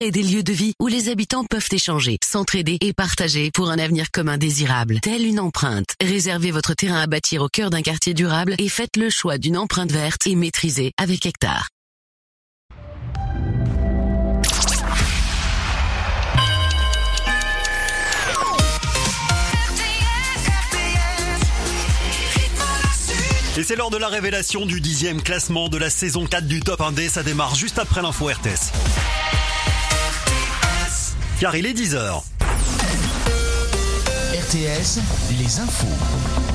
et des lieux de vie où les habitants peuvent échanger, s'entraider et partager pour un avenir commun désirable. Telle une empreinte. Réservez votre terrain à bâtir au cœur d'un quartier durable et faites le choix d'une empreinte verte et maîtrisée avec Hectare. Et c'est lors de la révélation du dixième classement de la saison 4 du Top 1D. Ça démarre juste après l'info RTS. Car il est 10h. RTS, les infos.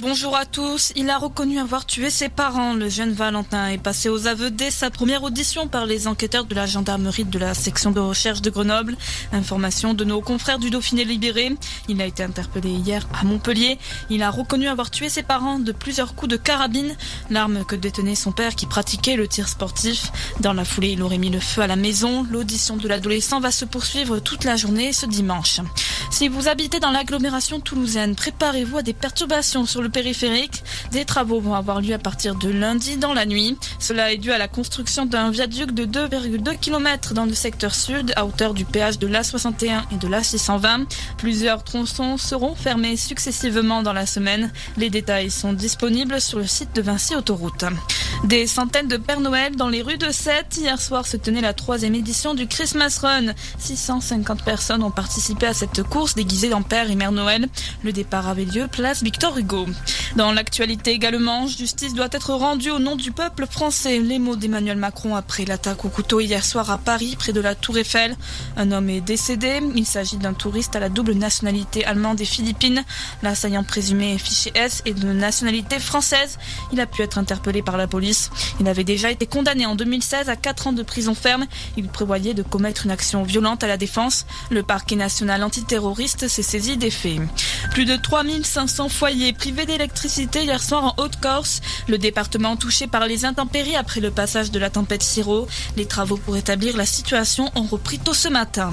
Bonjour à tous. Il a reconnu avoir tué ses parents. Le jeune Valentin est passé aux aveux dès sa première audition par les enquêteurs de la gendarmerie de la section de recherche de Grenoble. Information de nos confrères du Dauphiné libéré. Il a été interpellé hier à Montpellier. Il a reconnu avoir tué ses parents de plusieurs coups de carabine, l'arme que détenait son père qui pratiquait le tir sportif. Dans la foulée, il aurait mis le feu à la maison. L'audition de l'adolescent va se poursuivre toute la journée ce dimanche. Si vous habitez dans l'agglomération toulousaine, préparez-vous à des perturbations sur le périphérique. Des travaux vont avoir lieu à partir de lundi dans la nuit. Cela est dû à la construction d'un viaduc de 2,2 km dans le secteur sud à hauteur du péage de l'A61 et de l'A620. Plusieurs tronçons seront fermés successivement dans la semaine. Les détails sont disponibles sur le site de Vinci Autoroute. Des centaines de Pères Noël dans les rues de Sète. Hier soir se tenait la troisième édition du Christmas Run. 650 personnes ont participé à cette course déguisée en Père et Mère Noël. Le départ avait lieu place Victor Hugo. Dans l'actualité également, justice doit être rendue au nom du peuple français. Les mots d'Emmanuel Macron après l'attaque au couteau hier soir à Paris, près de la Tour Eiffel. Un homme est décédé. Il s'agit d'un touriste à la double nationalité allemande et philippine. L'assaillant présumé est fiché S et de nationalité française. Il a pu être interpellé par la police. Il avait déjà été condamné en 2016 à 4 ans de prison ferme. Il prévoyait de commettre une action violente à la défense. Le parquet national antiterroriste s'est saisi des faits. Plus de 3500 foyers privés d'électricité hier soir en Haute-Corse, le département touché par les intempéries après le passage de la tempête Siro. Les travaux pour établir la situation ont repris tôt ce matin.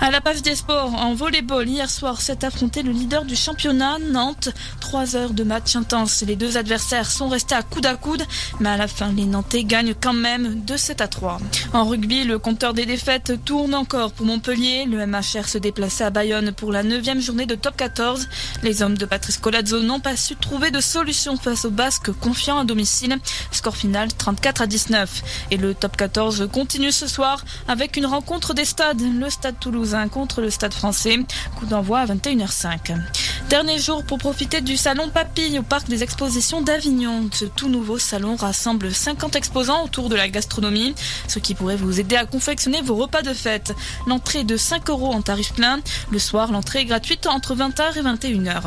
À la page des sports, en volleyball, hier soir s'est affronté le leader du championnat, Nantes. Trois heures de match intense. Les deux adversaires sont restés à coude à coude, mais à la fin, les Nantais gagnent quand même de 7 à 3. En rugby, le compteur des défaites tourne encore pour Montpellier. Le MHR se déplaçait à Bayonne pour la neuvième journée de top 14. Les hommes de Patrice Colazzo n'ont pas su trouver de solution face aux Basques confiants à domicile. Score final 34 à 19. Et le top 14 continue ce soir avec une rencontre des stades. Le stade toulousain contre le stade français. Coup d'envoi à 21h05. Dernier jour pour profiter du salon Papille au parc des expositions d'Avignon. Ce tout nouveau salon rassemble 50 exposants autour de la gastronomie, ce qui pourrait vous aider à confectionner vos repas de fête. L'entrée est de 5 euros en tarif plein. Le soir, l'entrée est gratuite entre 20h et 21h.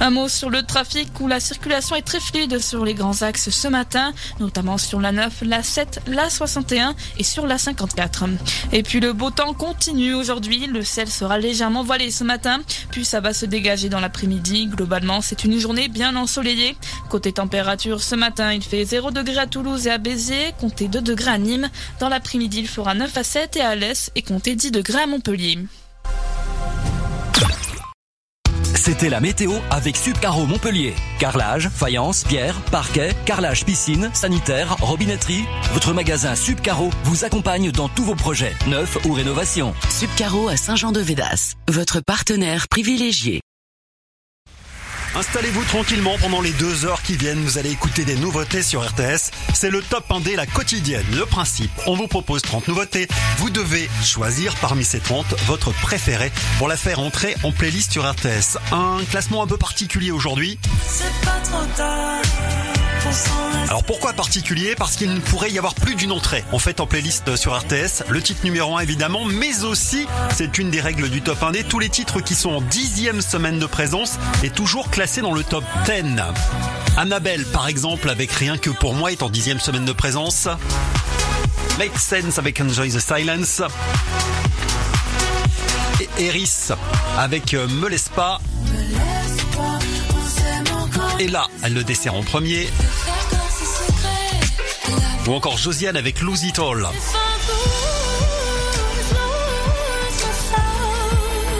Un mot sur le trafic où la circulation est très fluide sur les grands axes ce matin, notamment sur la 9, la 7, la 61 et sur la 54. Et puis le beau temps continue aujourd'hui. Le ciel sera légèrement voilé ce matin, puis ça va se dégager dans l'après-midi. Globalement, c'est une journée bien ensoleillée. Côté température, ce matin, il fait 0 degré à Toulouse et à Béziers, comptez 2 degrés à Nîmes. Dans l'après-midi, il fera 9 à 7 et à Alès et comptez 10 degrés à Montpellier. C'était la météo avec Subcaro Montpellier. Carrelage, faïence, pierre, parquet, carrelage piscine, sanitaire, robinetterie. Votre magasin Subcaro vous accompagne dans tous vos projets, neufs ou rénovations. Subcaro à Saint-Jean-de-Védas, votre partenaire privilégié. Installez-vous tranquillement pendant les deux heures qui viennent. Vous allez écouter des nouveautés sur RTS. C'est le top 1D, la quotidienne. Le principe, on vous propose 30 nouveautés. Vous devez choisir parmi ces 30 votre préféré pour la faire entrer en playlist sur RTS. Un classement un peu particulier aujourd'hui. Alors pourquoi particulier Parce qu'il ne pourrait y avoir plus d'une entrée en fait en playlist sur RTS. Le titre numéro 1 évidemment, mais aussi c'est une des règles du top 1D. Tous les titres qui sont en dixième semaine de présence est toujours classé dans le top 10. Annabelle par exemple avec Rien que pour moi est en dixième semaine de présence. Make Sense avec Enjoy the Silence. Et Eris avec euh, Me laisse pas. Et là, elle le dessert en premier. Ou encore Josiane avec Lose It All.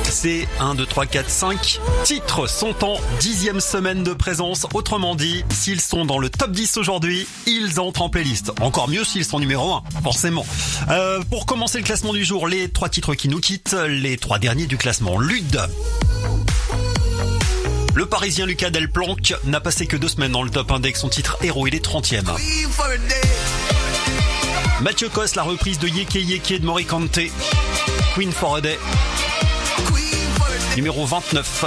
Ces 1, 2, 3, 4, 5 titres sont en dixième semaine de présence. Autrement dit, s'ils sont dans le top 10 aujourd'hui, ils entrent en playlist. Encore mieux s'ils sont numéro 1, forcément. Euh, pour commencer le classement du jour, les trois titres qui nous quittent, les trois derniers du classement. Lude. Le Parisien Lucas Delplanque n'a passé que deux semaines dans le top index. Son titre héros, il est 30e. Mathieu Cos, la reprise de Yeke Yeke de Morikante. Queen for a Day. Numéro 29.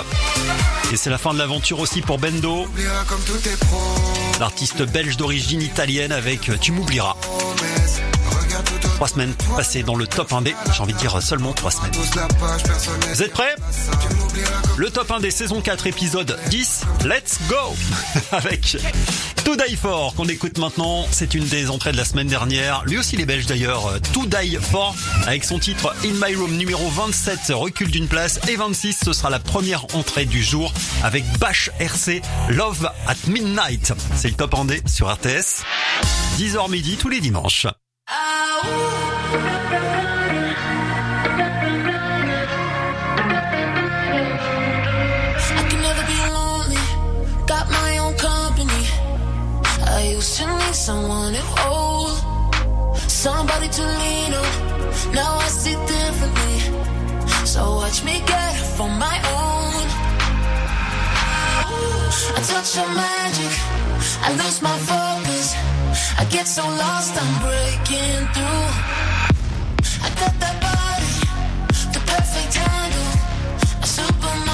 Et c'est la fin de l'aventure aussi pour Bendo. L'artiste belge d'origine italienne avec Tu m'oublieras. Trois semaines passées dans le top 1D. J'ai envie de dire seulement trois semaines. Vous êtes prêts? Le top 1D saison 4 épisode 10. Let's go Avec To Die For qu'on écoute maintenant. C'est une des entrées de la semaine dernière. Lui aussi les Belges d'ailleurs. To Die For avec son titre In My Room numéro 27 recule d'une place et 26 ce sera la première entrée du jour avec Bash RC Love at Midnight. C'est le top 1D sur RTS. 10h midi tous les dimanches. I someone to hold, somebody to lean on. Now I see differently. So watch me get from my own. I touch your magic. I lose my focus. I get so lost, I'm breaking through. I got that body, the perfect handle, a supermodel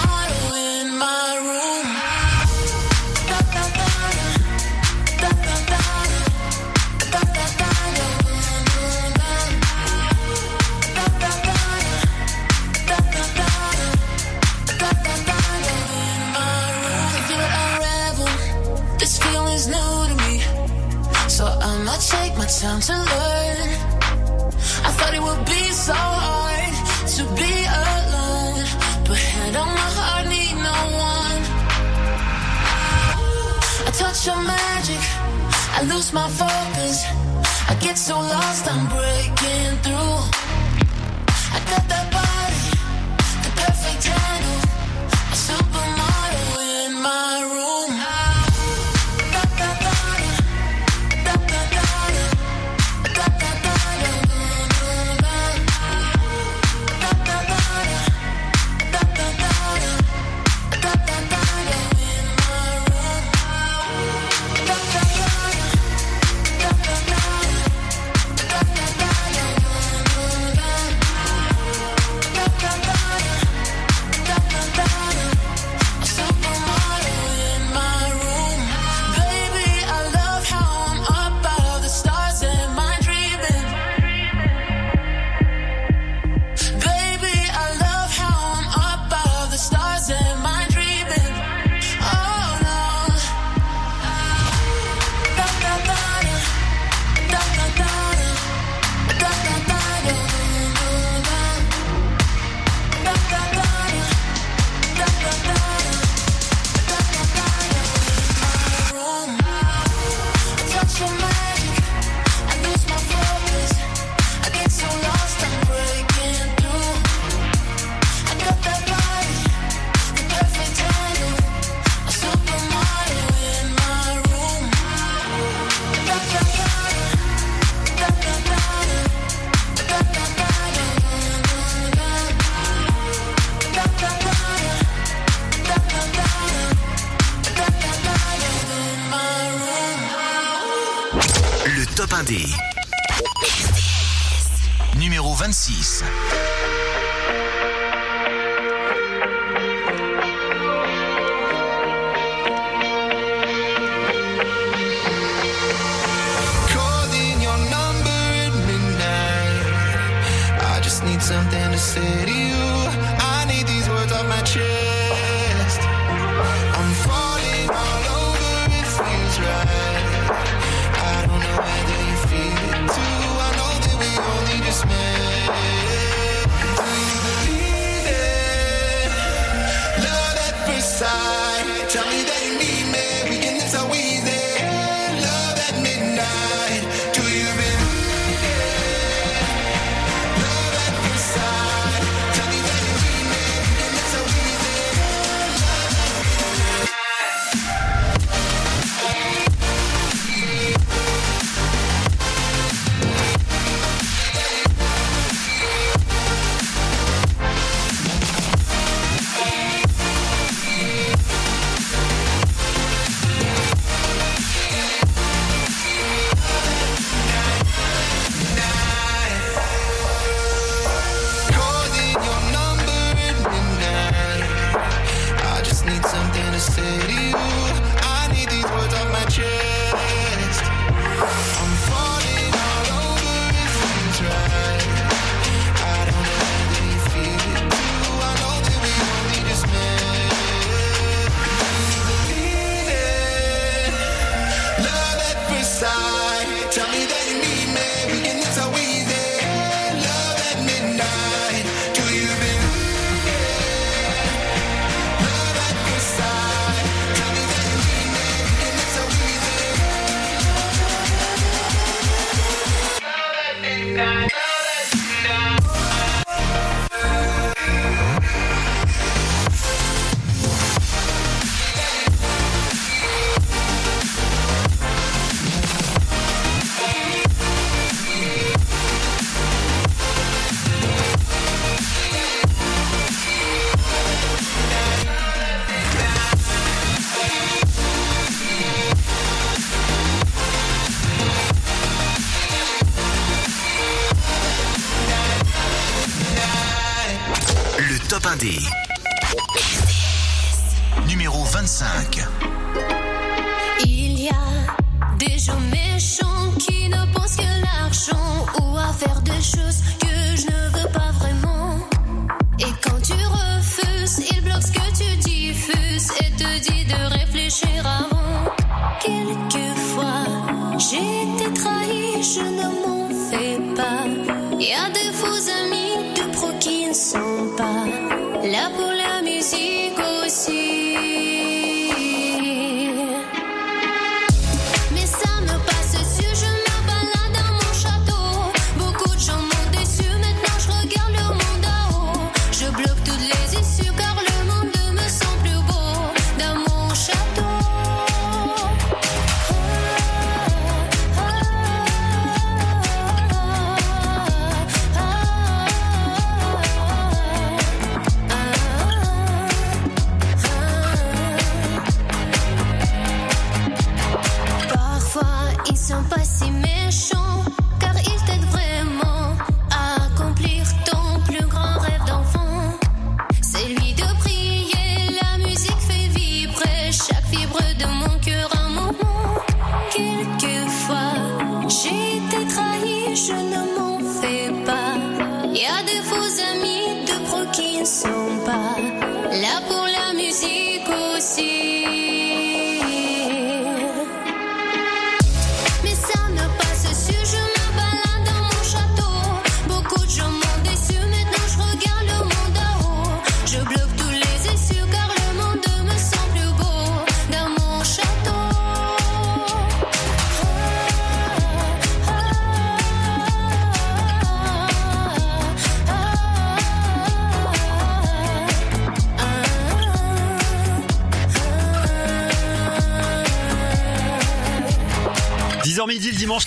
take my time to learn. I thought it would be so hard to be alone, but hand on my heart, need no one. I touch your magic, I lose my focus. I get so lost, I'm breaking through. I got that body, the perfect handle, a supermodel in my room.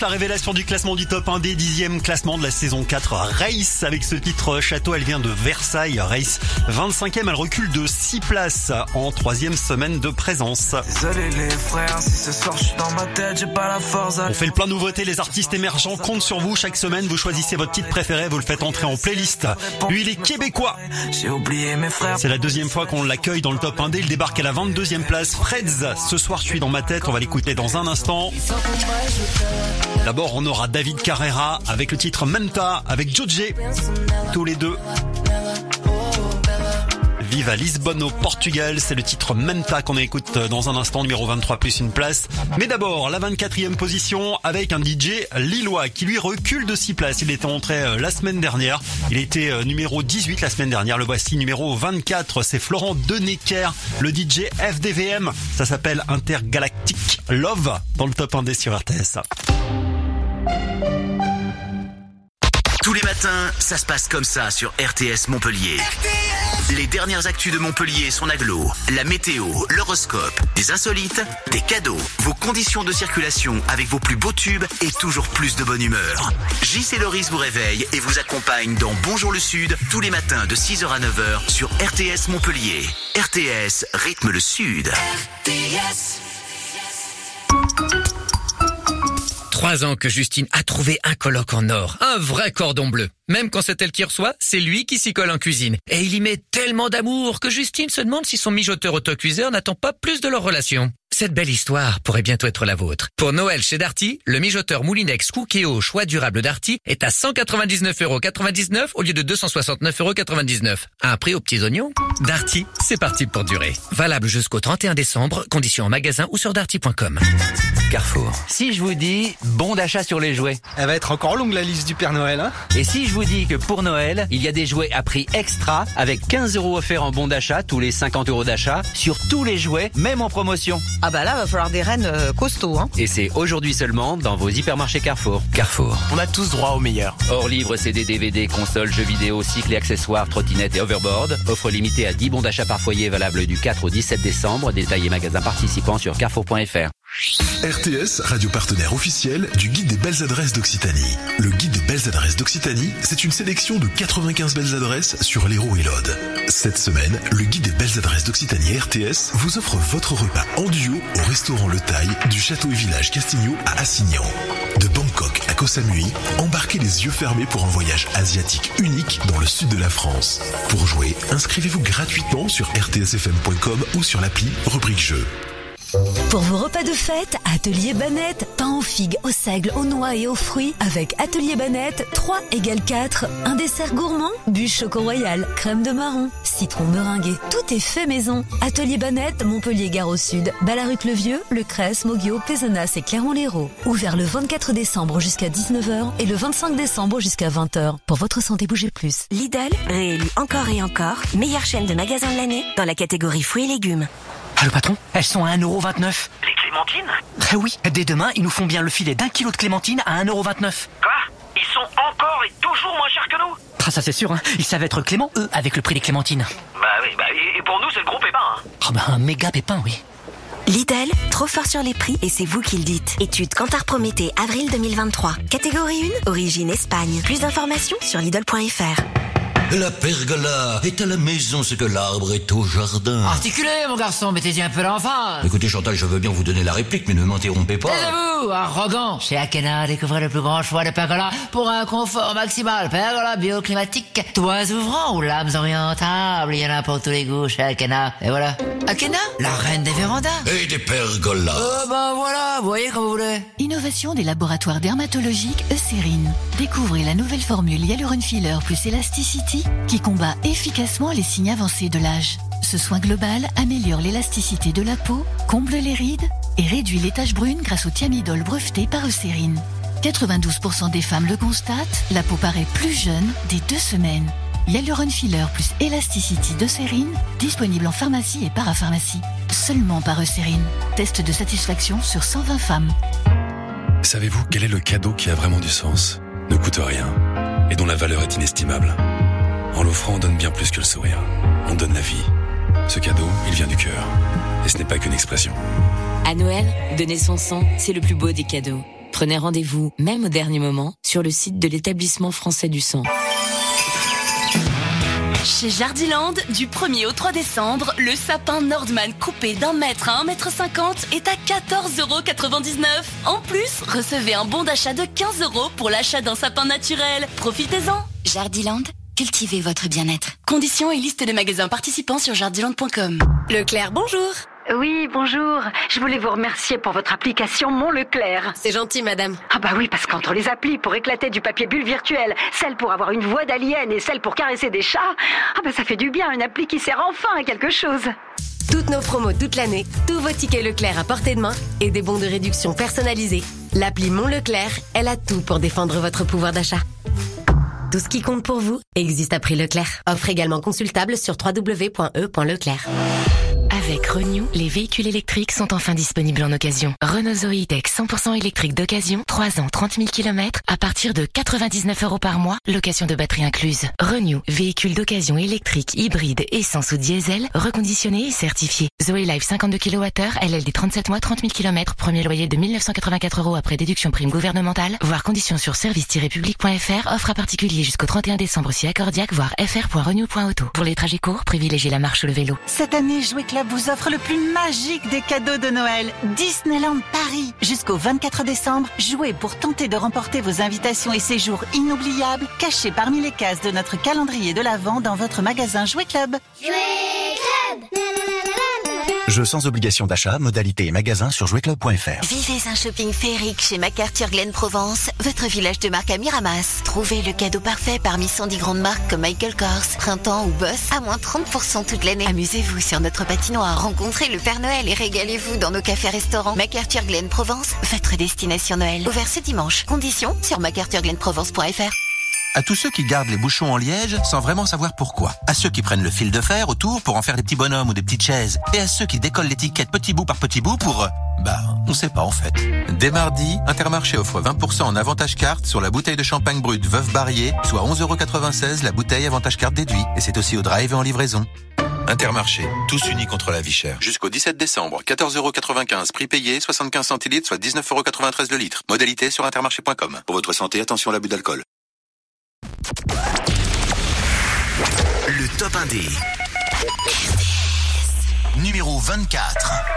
La révélation du classement du top 1 des dixième classement de la saison 4 Race avec ce titre Château, elle vient de Versailles. Race 25e, elle recule de 6 places en troisième semaine de présence. Désolé les frères, si ce soir je suis dans ma tête, j'ai pas la force à... On fait le plein de nouveautés, les artistes émergents comptent sur vous chaque semaine, vous choisissez votre titre préféré, vous le faites entrer en playlist. Lui il est québécois. J'ai oublié mes frères. C'est la deuxième fois qu'on l'accueille dans le top 1D, il débarque à la 22e place. Freds, ce soir je suis dans ma tête, on va l'écouter dans un instant. D'abord on aura David Carrera avec le titre Menta avec Joe J. Tous les deux. À Lisbonne au Portugal, c'est le titre Menta qu'on écoute dans un instant, numéro 23 plus une place. Mais d'abord, la 24e position avec un DJ lillois qui lui recule de 6 places. Il était entré euh, la semaine dernière. Il était euh, numéro 18 la semaine dernière. Le voici numéro 24. C'est Florent Denecker, le DJ FDVM. Ça s'appelle Intergalactic Love dans le top 1D sur RTS. Tous les matins, ça se passe comme ça sur RTS Montpellier. Les dernières actus de Montpellier sont aglo, la météo, l'horoscope, des insolites, des cadeaux, vos conditions de circulation avec vos plus beaux tubes et toujours plus de bonne humeur. JC Loris vous réveille et vous accompagne dans Bonjour le Sud tous les matins de 6h à 9h sur RTS Montpellier. RTS rythme le Sud. Trois ans que Justine a trouvé un colloque en or, un vrai cordon bleu. Même quand c'est elle qui reçoit, c'est lui qui s'y colle en cuisine. Et il y met tellement d'amour que Justine se demande si son mijoteur autocuiseur n'attend pas plus de leur relation. Cette belle histoire pourrait bientôt être la vôtre. Pour Noël chez Darty, le mijoteur Moulinex Cookéo choix durable Darty est à 199,99€ au lieu de 269,99€. Un prix aux petits oignons Darty, c'est parti pour durer. Valable jusqu'au 31 décembre, conditions en magasin ou sur darty.com. Carrefour. Si je vous dis bon d'achat sur les jouets. Elle va être encore longue la liste du Père Noël. Hein Et si je vous dis que pour Noël, il y a des jouets à prix extra avec 15 euros offerts en bon d'achat tous les 50 euros d'achat sur tous les jouets, même en promotion. Ah bah là, va falloir des rennes euh, costauds. Hein. Et c'est aujourd'hui seulement dans vos hypermarchés Carrefour. Carrefour. On a tous droit au meilleur. Hors livre, CD, DVD, consoles, jeux vidéo, cycles et accessoires, trottinettes et overboard. Offre limitée à 10 bons d'achat par foyer valable du 4 au 17 décembre. Détaillé magasin participant sur carrefour.fr. RTS, radio partenaire officiel du guide des belles adresses d'Occitanie. Le guide des belles adresses d'Occitanie, c'est une sélection de 95 belles adresses sur l'Hérault et l'Aude. Cette semaine, le guide des belles adresses d'Occitanie RTS vous offre votre repas en duo au restaurant Le Taille du château et village Castigno à Assignan. De Bangkok à Koh Samui, embarquez les yeux fermés pour un voyage asiatique unique dans le sud de la France. Pour jouer, inscrivez-vous gratuitement sur rtsfm.com ou sur l'appli rubrique jeu. Pour vos repas de fête, Atelier Banette, pain aux figues, aux seigles, aux noix et aux fruits, avec Atelier Banette, 3 égale 4, un dessert gourmand, bûche choco royal, crème de marron, citron meringué, tout est fait maison. Atelier Banette, Montpellier Gare au Sud, Ballaruc-le-Vieux, Le Cresse, Moguio, Pézenas et Clermont-Lérault. Ouvert le 24 décembre jusqu'à 19h et le 25 décembre jusqu'à 20h. Pour votre santé, bougez plus. Lidl, réélu encore et encore, meilleure chaîne de magasins de l'année dans la catégorie fruits et légumes. Ah le patron, elles sont à 1,29€. Les clémentines Eh oui, dès demain, ils nous font bien le filet d'un kilo de clémentine à 1,29€. Quoi? Ils sont encore et toujours moins chers que nous? Ah ça c'est sûr, hein. ils savent être clément, eux, avec le prix des clémentines. Bah oui, bah, et pour nous c'est le gros pépin. Hein. Ah bah un méga pépin, oui. Lidl, trop fort sur les prix et c'est vous qui le dites. Étude Cantar Prométhée, avril 2023. Catégorie 1, origine Espagne. Plus d'informations sur Lidl.fr. La pergola est à la maison ce que l'arbre est au jardin. Articulez, mon garçon, mettez-y un peu l'enfant. Écoutez, Chantal, je veux bien vous donner la réplique, mais ne m'interrompez pas. Taisez-vous, arrogant. Chez Akena, découvrez le plus grand choix de pergola pour un confort maximal. Pergola bioclimatique, toits ouvrants ou lames orientables. Il y en a pour tous les goûts chez Akena. Et voilà. Akena, la reine des vérandas. Et des pergolas. Euh, ben voilà, vous voyez comme vous voulez. Innovation des laboratoires dermatologiques Eucérine. Découvrez la nouvelle formule Hyaluron Filler plus Qui combat efficacement les signes avancés de l'âge. Ce soin global améliore l'élasticité de la peau, comble les rides et réduit les taches brunes grâce au thiamidol breveté par Eucérine. 92% des femmes le constatent, la peau paraît plus jeune dès deux semaines. Hyaluron Filler plus Elasticity d'Eucérine, disponible en pharmacie et parapharmacie. Seulement par Eucérine. Test de satisfaction sur 120 femmes. Savez-vous quel est le cadeau qui a vraiment du sens, ne coûte rien et dont la valeur est inestimable En l'offrant, on donne bien plus que le sourire. On donne la vie. Ce cadeau, il vient du cœur. Et ce n'est pas qu'une expression. À Noël, donner son sang, c'est le plus beau des cadeaux. Prenez rendez-vous, même au dernier moment, sur le site de l'établissement français du sang. Chez Jardiland, du 1er au 3 décembre, le sapin Nordman coupé d'un mètre à 1 mètre 50 est à 14,99€. En plus, recevez un bon d'achat de 15 euros pour l'achat d'un sapin naturel. Profitez-en Jardiland, cultivez votre bien-être. Conditions et liste de magasins participants sur jardiland.com. Leclerc, bonjour oui, bonjour. Je voulais vous remercier pour votre application Mon Leclerc. C'est gentil, madame. Ah bah oui, parce qu'entre les applis pour éclater du papier bulle virtuel, celle pour avoir une voix d'alien et celle pour caresser des chats, ah bah ça fait du bien, une appli qui sert enfin à quelque chose. Toutes nos promos toute l'année, tous vos tickets Leclerc à portée de main et des bons de réduction personnalisés. L'appli Mon Leclerc, elle a tout pour défendre votre pouvoir d'achat. Tout ce qui compte pour vous existe à prix Leclerc. Offre également consultable sur www.e.leclerc. Avec Renew, les véhicules électriques sont enfin disponibles en occasion. Renault Zoe Tech 100% électrique d'occasion, 3 ans, 30 000 km, à partir de 99 euros par mois, location de batterie incluse. Renew, véhicule d'occasion électrique, hybride, essence ou diesel, reconditionné et certifié. Zoe Life 52 kWh, LLD 37 mois, 30 000 km, premier loyer de 1984 euros après déduction prime gouvernementale, voire conditions sur service-public.fr, offre à particulier jusqu'au 31 décembre si accordiaque, voire fr.renew.auto. Pour les trajets courts, privilégiez la marche ou le vélo. Cette année, Jouet Club vous offre le plus magique des cadeaux de Noël, Disneyland Paris. Jusqu'au 24 décembre, jouez pour tenter de remporter vos invitations et séjours inoubliables cachés parmi les cases de notre calendrier de l'Avent dans votre magasin Jouet Club. Club Jeu sans obligation d'achat, modalité et magasin sur jouetclub.fr. Vivez un shopping féerique chez MacArthur Glen Provence, votre village de marque à Miramas. Trouvez le cadeau parfait parmi 110 grandes marques comme Michael Kors, Printemps ou Boss à moins 30% toute l'année. Amusez-vous sur notre patinoire, rencontrez le Père Noël et régalez-vous dans nos cafés-restaurants. MacArthur Glen Provence, votre destination Noël. Ouvert ce dimanche. Conditions sur macarthurglenprovence.fr. À tous ceux qui gardent les bouchons en liège sans vraiment savoir pourquoi. À ceux qui prennent le fil de fer autour pour en faire des petits bonhommes ou des petites chaises. Et à ceux qui décollent l'étiquette petit bout par petit bout pour... euh, Bah, on sait pas en fait. Dès mardi, Intermarché offre 20% en avantage carte sur la bouteille de champagne brut Veuve Barrier, soit 11,96€ la bouteille avantage carte déduit. Et c'est aussi au drive et en livraison. Intermarché, tous unis contre la vie chère. Jusqu'au 17 décembre, 14,95€ prix payé, 75 centilitres, soit 19,93€ le litre. Modalité sur intermarché.com. Pour votre santé, attention à l'abus d'alcool. Top 1D. Numéro 24.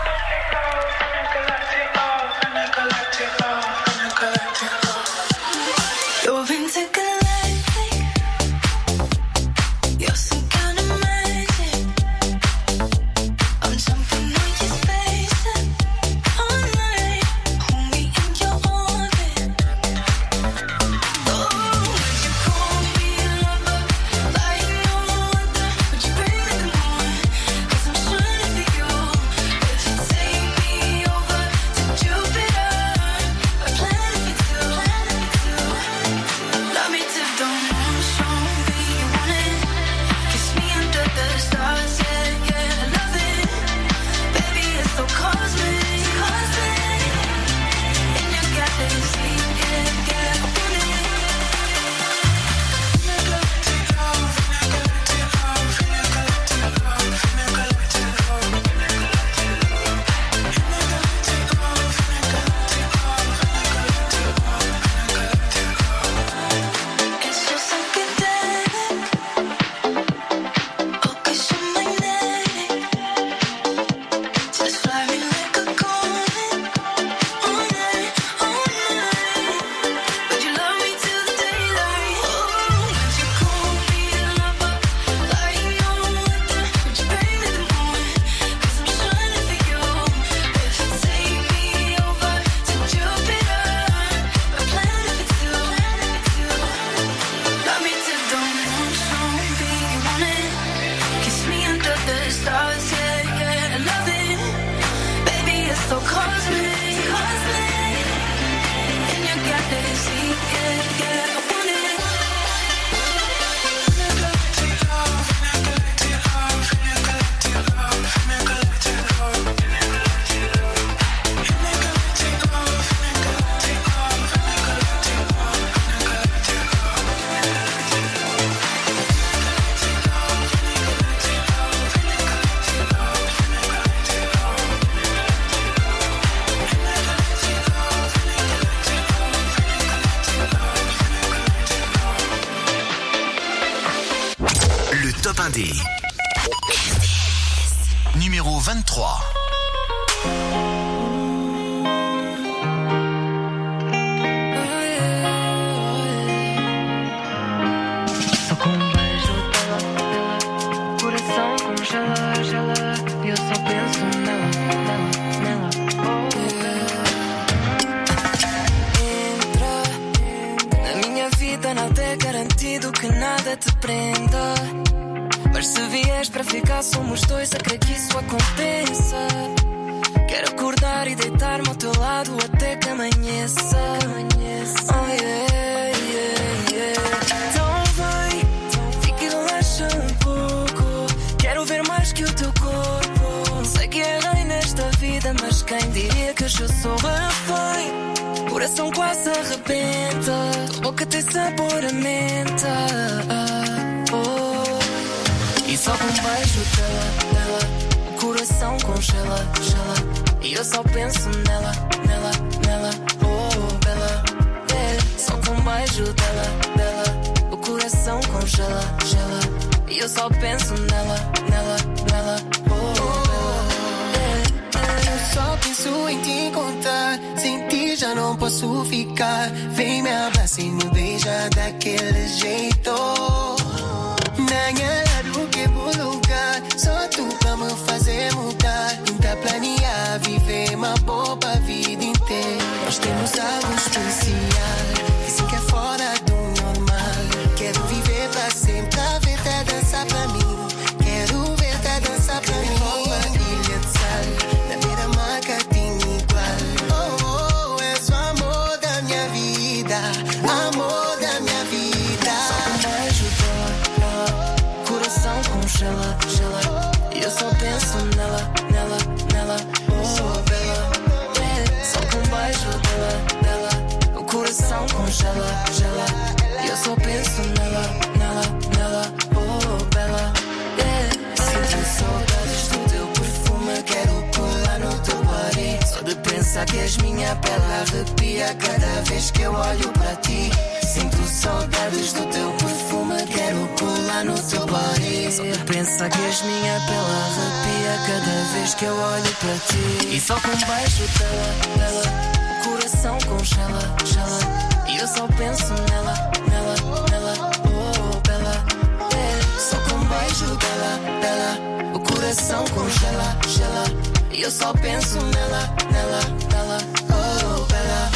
No teu body. Só de pensar que és minha pela arrepia cada vez que eu olho para ti. E só com um beijo dela, dela, o coração congela, gela. E eu só penso nela, nela, nela, oh, bela. É, só com um beijo dela, dela, o coração congela, gela. E eu só penso nela, nela, nela, oh, bela.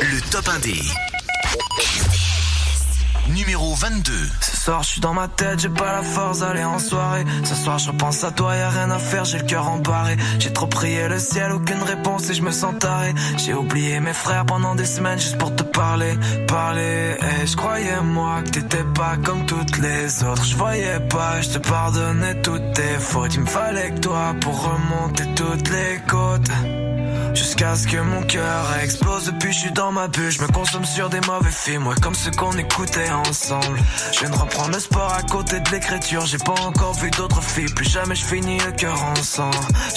Le top 1D. Numéro 22. Soir, je suis dans ma tête, j'ai pas la force d'aller en soirée. Ce soir, je repense à toi, y a rien à faire, j'ai le cœur embarré. J'ai trop prié le ciel, aucune réponse et je me sens taré. J'ai oublié mes frères pendant des semaines juste pour te parler, parler. Et je croyais moi que t'étais pas comme toutes les autres. Je voyais pas, je te pardonnais toutes tes fautes. Il me fallait que toi pour remonter toutes les côtes. Jusqu'à ce que mon cœur explose. Depuis je suis dans ma bulle. Je me consomme sur des mauvais films. Ouais comme ceux qu'on écoutait ensemble. Je viens de reprendre le sport à côté de l'écriture. J'ai pas encore vu d'autres filles. Plus jamais je finis le cœur en sang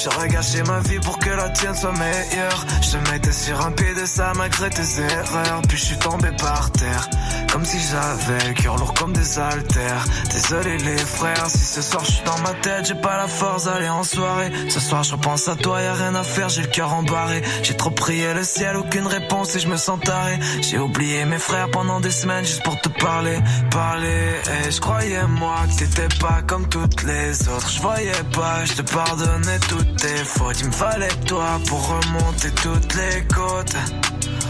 J'aurais gâché ma vie pour que la tienne soit meilleure. Je mettais sur un pied de ça malgré tes erreurs. Puis je suis tombé par terre. Comme si j'avais le cœur lourd comme des haltères. Désolé les frères. Si ce soir je suis dans ma tête J'ai pas la force d'aller en soirée. Ce soir je repense à toi, y a rien à faire. J'ai le cœur j'ai trop prié le ciel, aucune réponse et je me sens taré. J'ai oublié mes frères pendant des semaines juste pour te parler, parler. Et je croyais moi que t'étais pas comme toutes les autres. Je voyais pas, je te pardonnais toutes tes fautes. Il me fallait toi pour remonter toutes les côtes.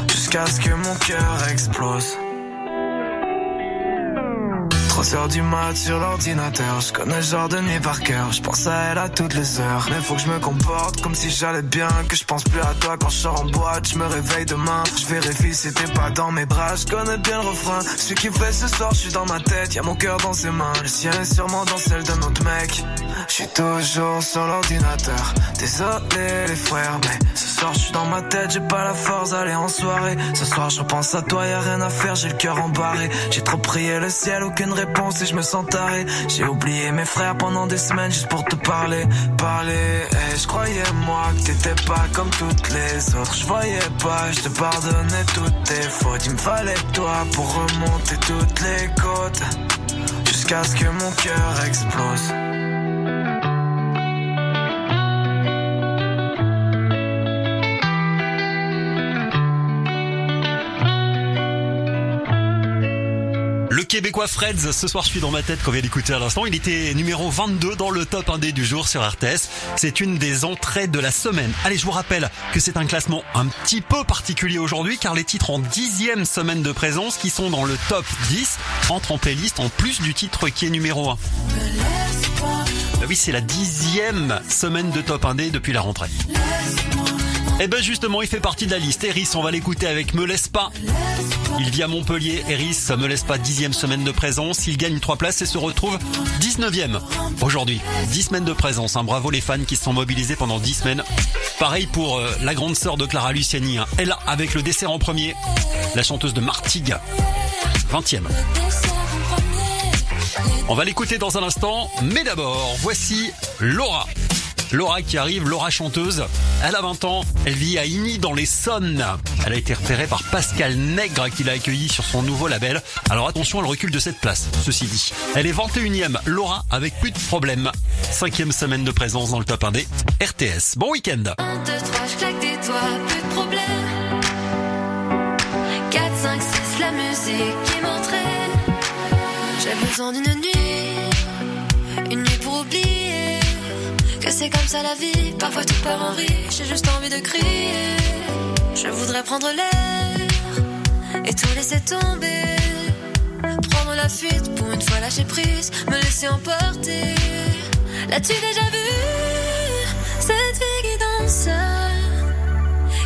Jusqu'à ce que mon cœur explose. 3 heures du mat sur l'ordinateur, je connais le genre de nuit par cœur, je pense à elle à toutes les heures. Mais faut que je me comporte comme si j'allais bien, que je pense plus à toi quand je sors en boîte, je me réveille demain, je vérifie si t'es pas dans mes bras, je connais bien le refrain. Celui qui fait ce soir, je suis dans ma tête, y a mon cœur dans ses mains, le sien est sûrement dans celle d'un autre mec. Je suis toujours sur l'ordinateur, désolé les frères, mais ce soir je suis dans ma tête, j'ai pas la force d'aller en soirée. Ce soir je repense à toi, y a rien à faire, j'ai le cœur embarré. J'ai trop prié le ciel, aucune réponse je me sens. J'ai oublié mes frères pendant des semaines juste pour te parler, parler. Et je croyais moi que t'étais pas comme toutes les autres. Je voyais pas, je te pardonnais toutes tes fautes. Il me fallait toi pour remonter toutes les côtes. Jusqu'à ce que mon cœur explose. Québécois Freds, ce soir je suis dans ma tête qu'on vient d'écouter à l'instant. Il était numéro 22 dans le top 1D du jour sur RTS. C'est une des entrées de la semaine. Allez, je vous rappelle que c'est un classement un petit peu particulier aujourd'hui car les titres en dixième semaine de présence qui sont dans le top 10 entrent en playlist en plus du titre qui est numéro 1. Bah oui, c'est la dixième semaine de top 1D depuis la rentrée. Et ben justement, il fait partie de la liste. Eris, on va l'écouter avec Me laisse pas. Il vit à Montpellier. Eris, me laisse pas dixième semaine de présence. Il gagne trois places et se retrouve 19e aujourd'hui. 10 semaines de présence. Hein. Bravo les fans qui se sont mobilisés pendant 10 semaines. Pareil pour euh, la grande sœur de Clara Luciani. Hein. Elle avec le dessert en premier. La chanteuse de Martigues. 20e. On va l'écouter dans un instant. Mais d'abord, voici Laura. Laura qui arrive, Laura chanteuse. Elle a 20 ans, elle vit à Igny dans les Sonnes. Elle a été repérée par Pascal Nègre qui l'a accueillie sur son nouveau label. Alors attention, elle recule de cette place, ceci dit. Elle est 21ème, Laura avec plus de problèmes. Cinquième semaine de présence dans le top 1D. RTS. Bon week-end. 1, 2, 3, je claque des doigts, plus de problème. 4, 5, 6, la musique qui m'entraîne. J'ai besoin d'une nuit, que c'est comme ça la vie. Parfois tout part en vrille, j'ai juste envie de crier. Je voudrais prendre l'air et tout laisser tomber. Prendre la fuite pour une fois lâcher prise, me laisser emporter. L'as-tu déjà vu cette fille qui danse,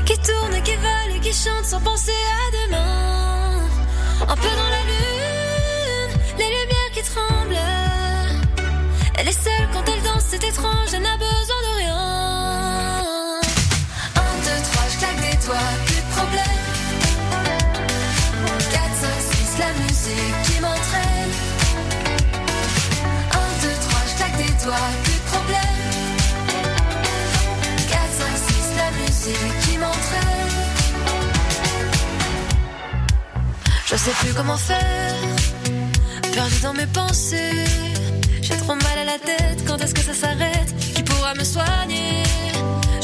qui tourne et qui vole et qui chante sans penser à demain? Un peu dans la lune, les lumières qui tremblent. Elle est seule quand elle c'est étrange, elle n'a besoin de rien. Un, deux, trois, je claque des doigts, plus de problème. 4, 5, 6, la musique qui m'entraîne. 1, 2, 3, je claque des doigts, plus de problème. 4, 5, 6, la musique qui m'entraîne. Je sais plus comment faire, perdu dans mes pensées. J'ai trop mal à la tête, quand est-ce que ça s'arrête Qui pourra me soigner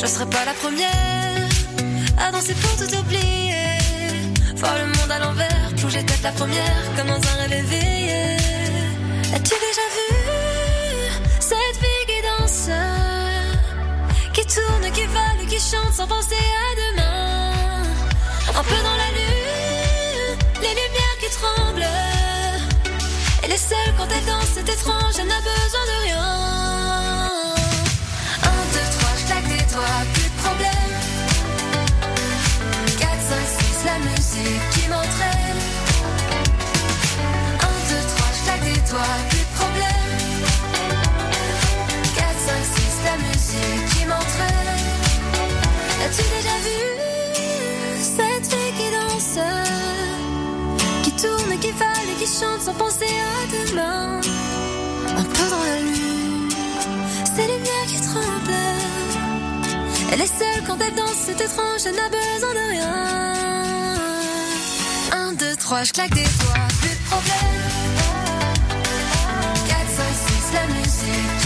Je serai pas la première à danser pour tout oublier. Voir le monde à l'envers, plonger tête la première, comme dans un rêve éveillé. As-tu déjà vu cette fille qui danse Qui tourne, qui vole, qui chante sans penser à demain est seule quand elle danse, c'est étrange, elle n'a besoin de rien. Un, deux, trois, je claque des doigts, plus de problème. 4, 5, 6, la musique qui m'entraîne. 1, 2, 3, je claque des doigts, plus de problème. 4, 5, 6, la musique qui m'entraîne. L'as-tu déjà vu? chante sans penser à demain. Un peu dans la lune, ces lumières qui tremblent. Elle est seule quand elle danse, c'est étrange, elle n'a besoin de rien. Un, deux, trois, je claque des doigts, plus de problème. 4, 5, 6, la musique.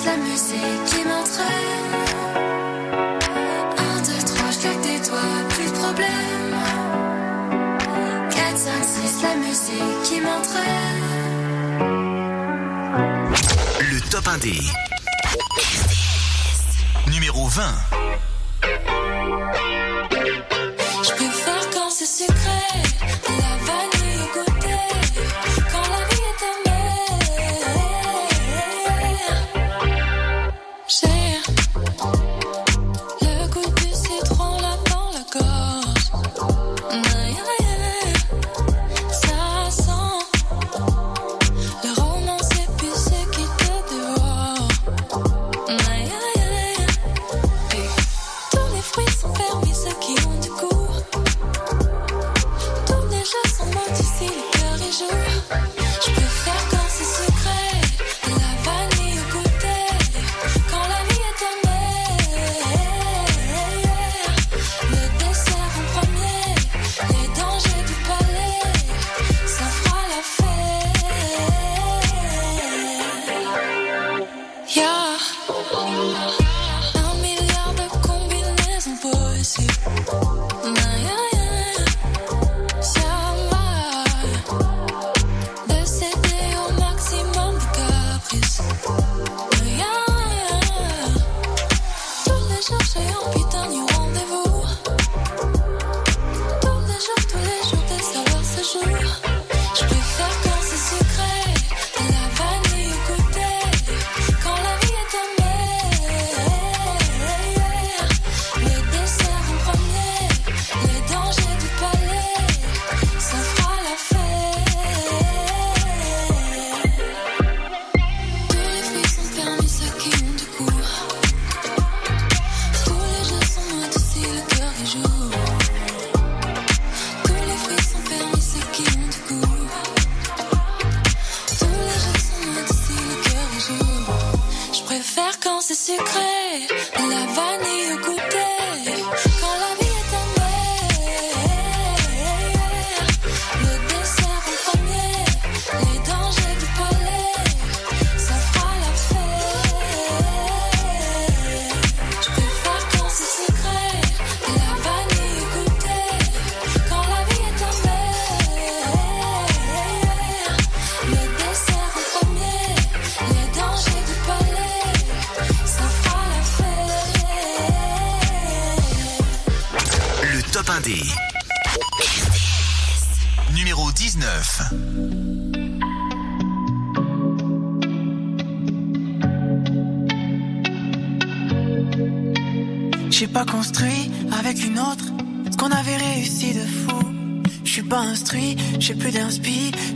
laisse la musique qui m'entraîne. Un, deux, trois, je claque des doigts, plus de problème. 4, 5, 6, la musique qui m'entraîne. Le top 1 des. Numéro 20. pleasure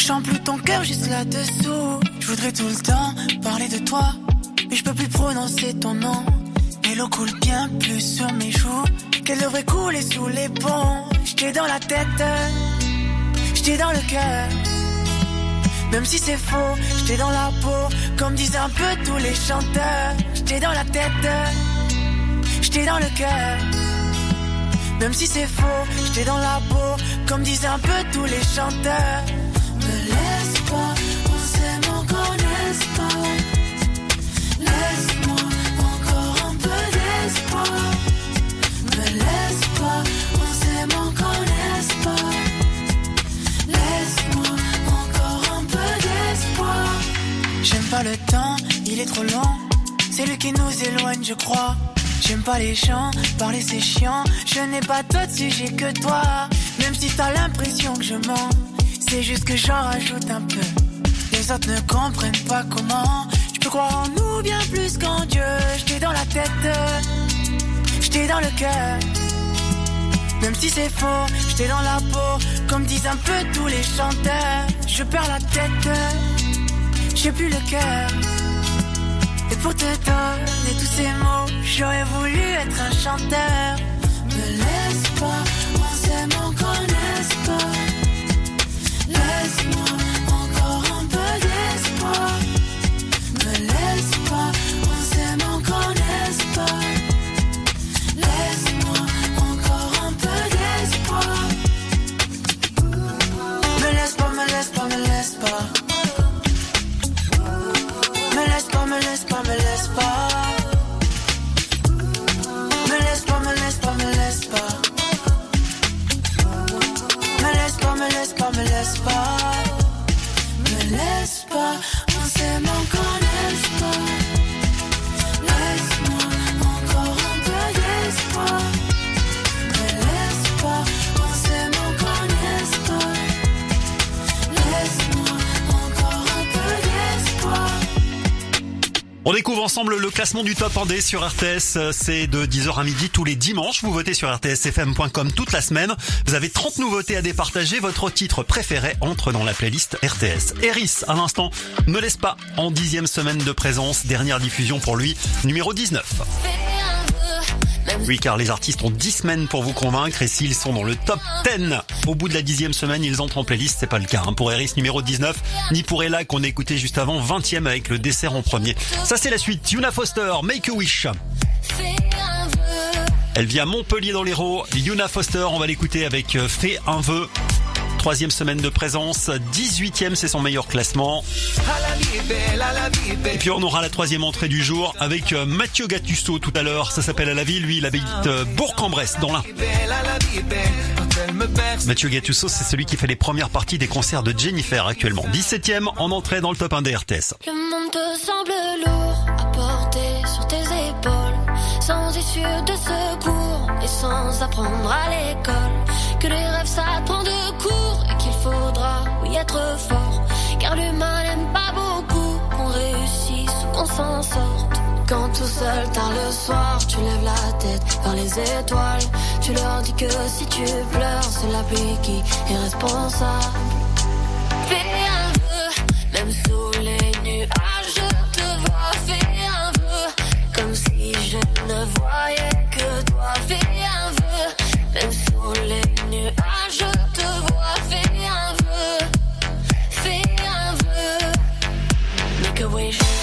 Chante plus ton cœur juste là-dessous. Je voudrais tout le temps parler de toi, mais je peux plus prononcer ton nom. Et l'eau coule bien plus sur mes joues qu'elle devrait couler sous les ponts. J'étais dans la tête, j't'ai dans le cœur. Même si c'est faux, j'étais dans la peau, comme disent un peu tous les chanteurs. J'étais dans la tête, j't'ai dans le cœur. Même si c'est faux, j'étais dans la peau, comme disent un peu tous les chanteurs. Je crois. J'aime pas les chants, parler c'est chiant. Je n'ai pas d'autre sujet que toi. Même si t'as l'impression que je mens, c'est juste que j'en rajoute un peu. Les autres ne comprennent pas comment. Je peux croire en nous bien plus qu'en Dieu. J'étais dans la tête, j'étais dans le cœur. Même si c'est faux, j'étais dans la peau, comme disent un peu tous les chanteurs. Je perds la tête, j'ai plus le cœur. Et pour te donner j'aurais voulu être un chanteur. Ensemble le classement du top 1D sur RTS. C'est de 10h à midi tous les dimanches. Vous votez sur rtsfm.com toute la semaine. Vous avez 30 nouveautés à départager. Votre titre préféré entre dans la playlist RTS. Eris, à l'instant, ne laisse pas en dixième semaine de présence. Dernière diffusion pour lui, numéro 19. Oui, car les artistes ont 10 semaines pour vous convaincre et s'ils sont dans le top 10 au bout de la dixième semaine, ils entrent en playlist. C'est pas le cas hein. pour Eris numéro 19, ni pour Ella qu'on a écouté juste avant 20e avec le dessert en premier. Ça c'est la suite. Yuna Foster, Make a Wish. Elle vit à Montpellier dans l'Hérault. Yuna Foster, on va l'écouter avec euh, Fais un vœu. Troisième semaine de présence, 18e c'est son meilleur classement. Et puis on aura la troisième entrée du jour avec euh, Mathieu Gattuso tout à l'heure. Ça s'appelle à la ville. Lui, il habite euh, Bourg-en-Bresse dans l'Ain. Mathieu Gattuso, c'est celui qui fait les premières parties des concerts de Jennifer actuellement. 17e en entrée dans le top 1 des RTS. Le monde te semble lourd à porter sur tes épaules, sans issue de secours et sans apprendre à l'école que les rêves ça prend de court et qu'il faudra oui être fort, car l'humain n'aime pas beaucoup qu'on réussisse ou qu'on s'en sorte. Quand tout seul tard le soir, tu lèves la tête vers les étoiles, tu leur dis que si tu pleures, c'est la pluie qui est responsable. Fais un vœu, même sous les nuages, voyais que toi. Fais un vœu, même sous les nuages, je te vois. Fais un vœu, fais un vœu. Make a wish.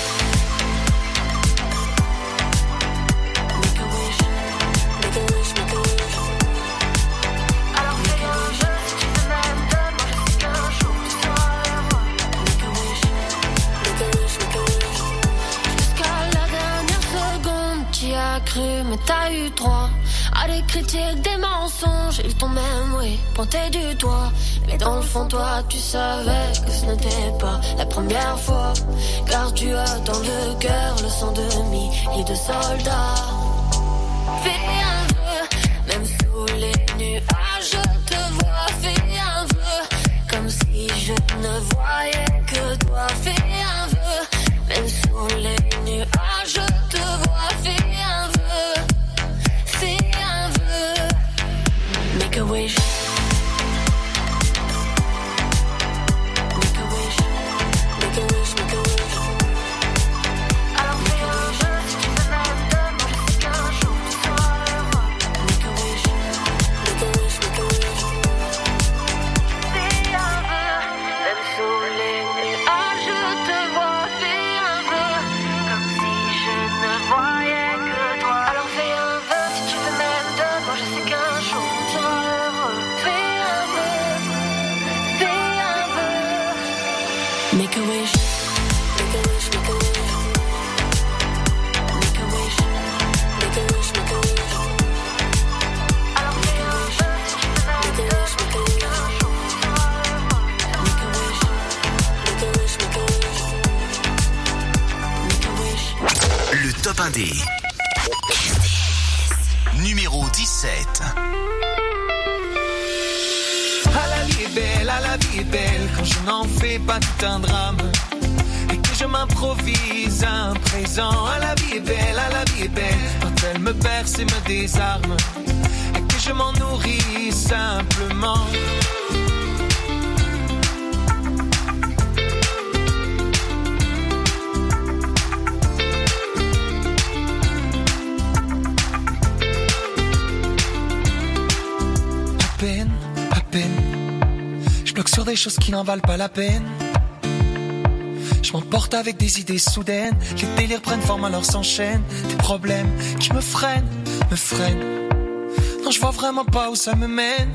Mais t'as eu droit à des critiques, des mensonges. Ils t'ont même, oui, pointé du doigt. Mais dans le fond, toi, tu savais que ce n'était pas la première fois. Car tu as dans le cœur le sang de milliers de soldats. Fais un vœu, même sous les nuages, je te vois. Fais un vœu, comme si je ne voyais que toi. Fais un vœu, même sous les un drame et que je m'improvise un présent. Ah la vie est belle, ah la vie est belle quand elle me berce et me désarme et que je m'en nourris simplement. À peine, à peine. Je bloque sur des choses qui n'en valent pas la peine. M'emporte avec des idées soudaines. Les délires prennent forme alors s'enchaînent. Des problèmes qui me freinent, me freinent. Non, je vois vraiment pas où ça me mène.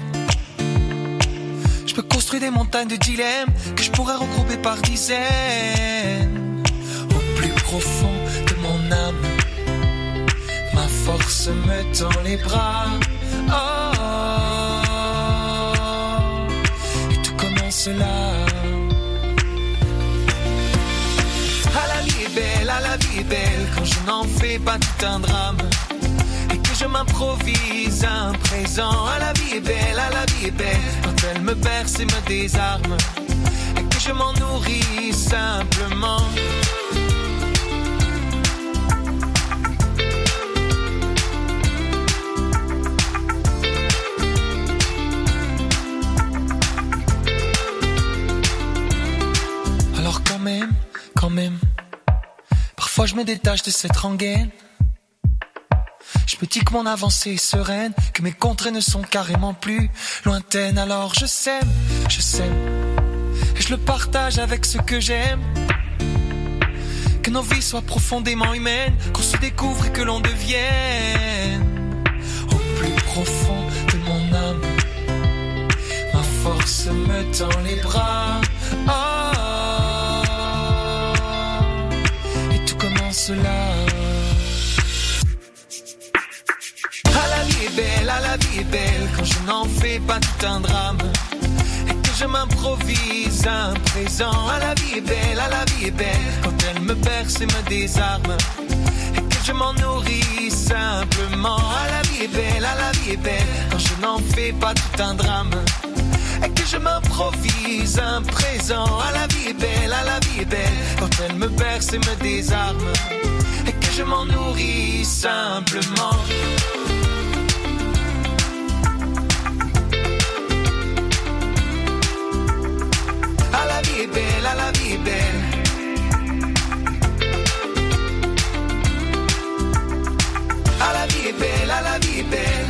Je peux construire des montagnes de dilemmes que je pourrais regrouper par dizaines. Au plus profond de mon âme, ma force me tend les bras. Oh, et tout commence là. Quand je n'en fais pas tout un drame et que je m'improvise un présent. Ah la vie est belle, ah la vie est belle quand elle me berce et me désarme et que je m'en nourris simplement. Je me détache de cette rengaine. Je me dis que mon avancée est sereine, que mes contrées ne sont carrément plus lointaines. Alors je sème, je sème, et je le partage avec ceux que j'aime. Que nos vies soient profondément humaines, qu'on se découvre et que l'on devienne au plus profond de mon âme. Ma force me tend les bras. Oh, là. Ah la vie est belle, ah la vie est belle quand je n'en fais pas tout un drame et que je m'improvise un présent. Ah la vie est belle, ah la vie est belle quand elle me berce et me désarme et que je m'en nourris simplement. Ah la vie est belle, ah la vie est belle quand je n'en fais pas tout un drame et que je m'improvise un présent. Ah la vie est belle, ah la vie est belle quand elle me berce et me désarme et que je m'en nourris simplement. Ah la vie est belle, ah la vie est belle. Ah la vie est belle, ah la vie est belle.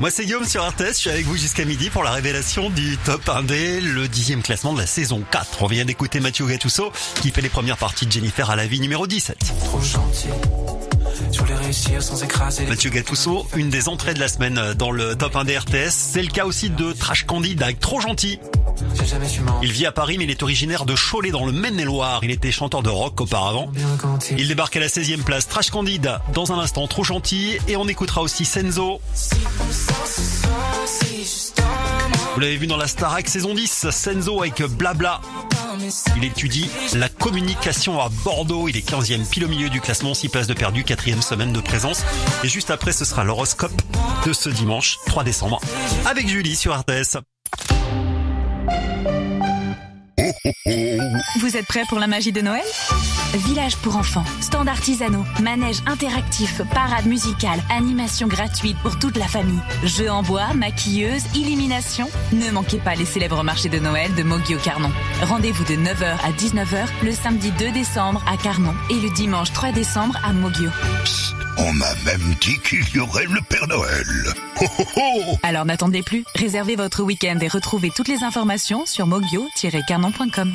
Moi c'est Guillaume sur RTS, je suis avec vous jusqu'à midi pour la révélation du top 1D, le dixième classement de la saison 4. On vient d'écouter Mathieu Gattuso qui fait les premières parties de Jennifer à la vie numéro 17. Trop. Je voulais réussir sans écraser. les- Mathieu Gattuso, une des entrées de la semaine dans le top 1D RTS. C'est le cas aussi de Trash Candide avec Trop Gentil. Il vit à Paris mais il est originaire de Cholet dans le Maine-et-Loire. Il était chanteur de rock auparavant. Il- débarque à la 16e place. Trash Candide dans un instant. Trop Gentil. Et on écoutera aussi Senzo. Vous l'avez vu dans la Starac saison 10. Senzo avec Blabla. Il étudie la communication à Bordeaux. Il est 15e pile au milieu du classement, 6 places de perdu, 4 semaine de présence. Et juste après, ce sera l'horoscope de ce dimanche 3 décembre avec Julie sur RTS. Vous êtes prêts pour la magie de Noël? Village pour enfants, stands artisanaux, manège interactif, parade musicale, animation gratuite pour toute la famille, jeux en bois, maquilleuse, illumination. Ne manquez pas les célèbres marchés de Noël de Mogui au Carnon. Rendez-vous de 9h à 19h le samedi 2 décembre à Carnon et le dimanche 3 décembre à Mogio. On m'a même dit qu'il y aurait le Père Noël. Ho, ho, ho. Alors n'attendez plus, réservez votre week-end et retrouvez toutes les informations sur mogio-carnon.com.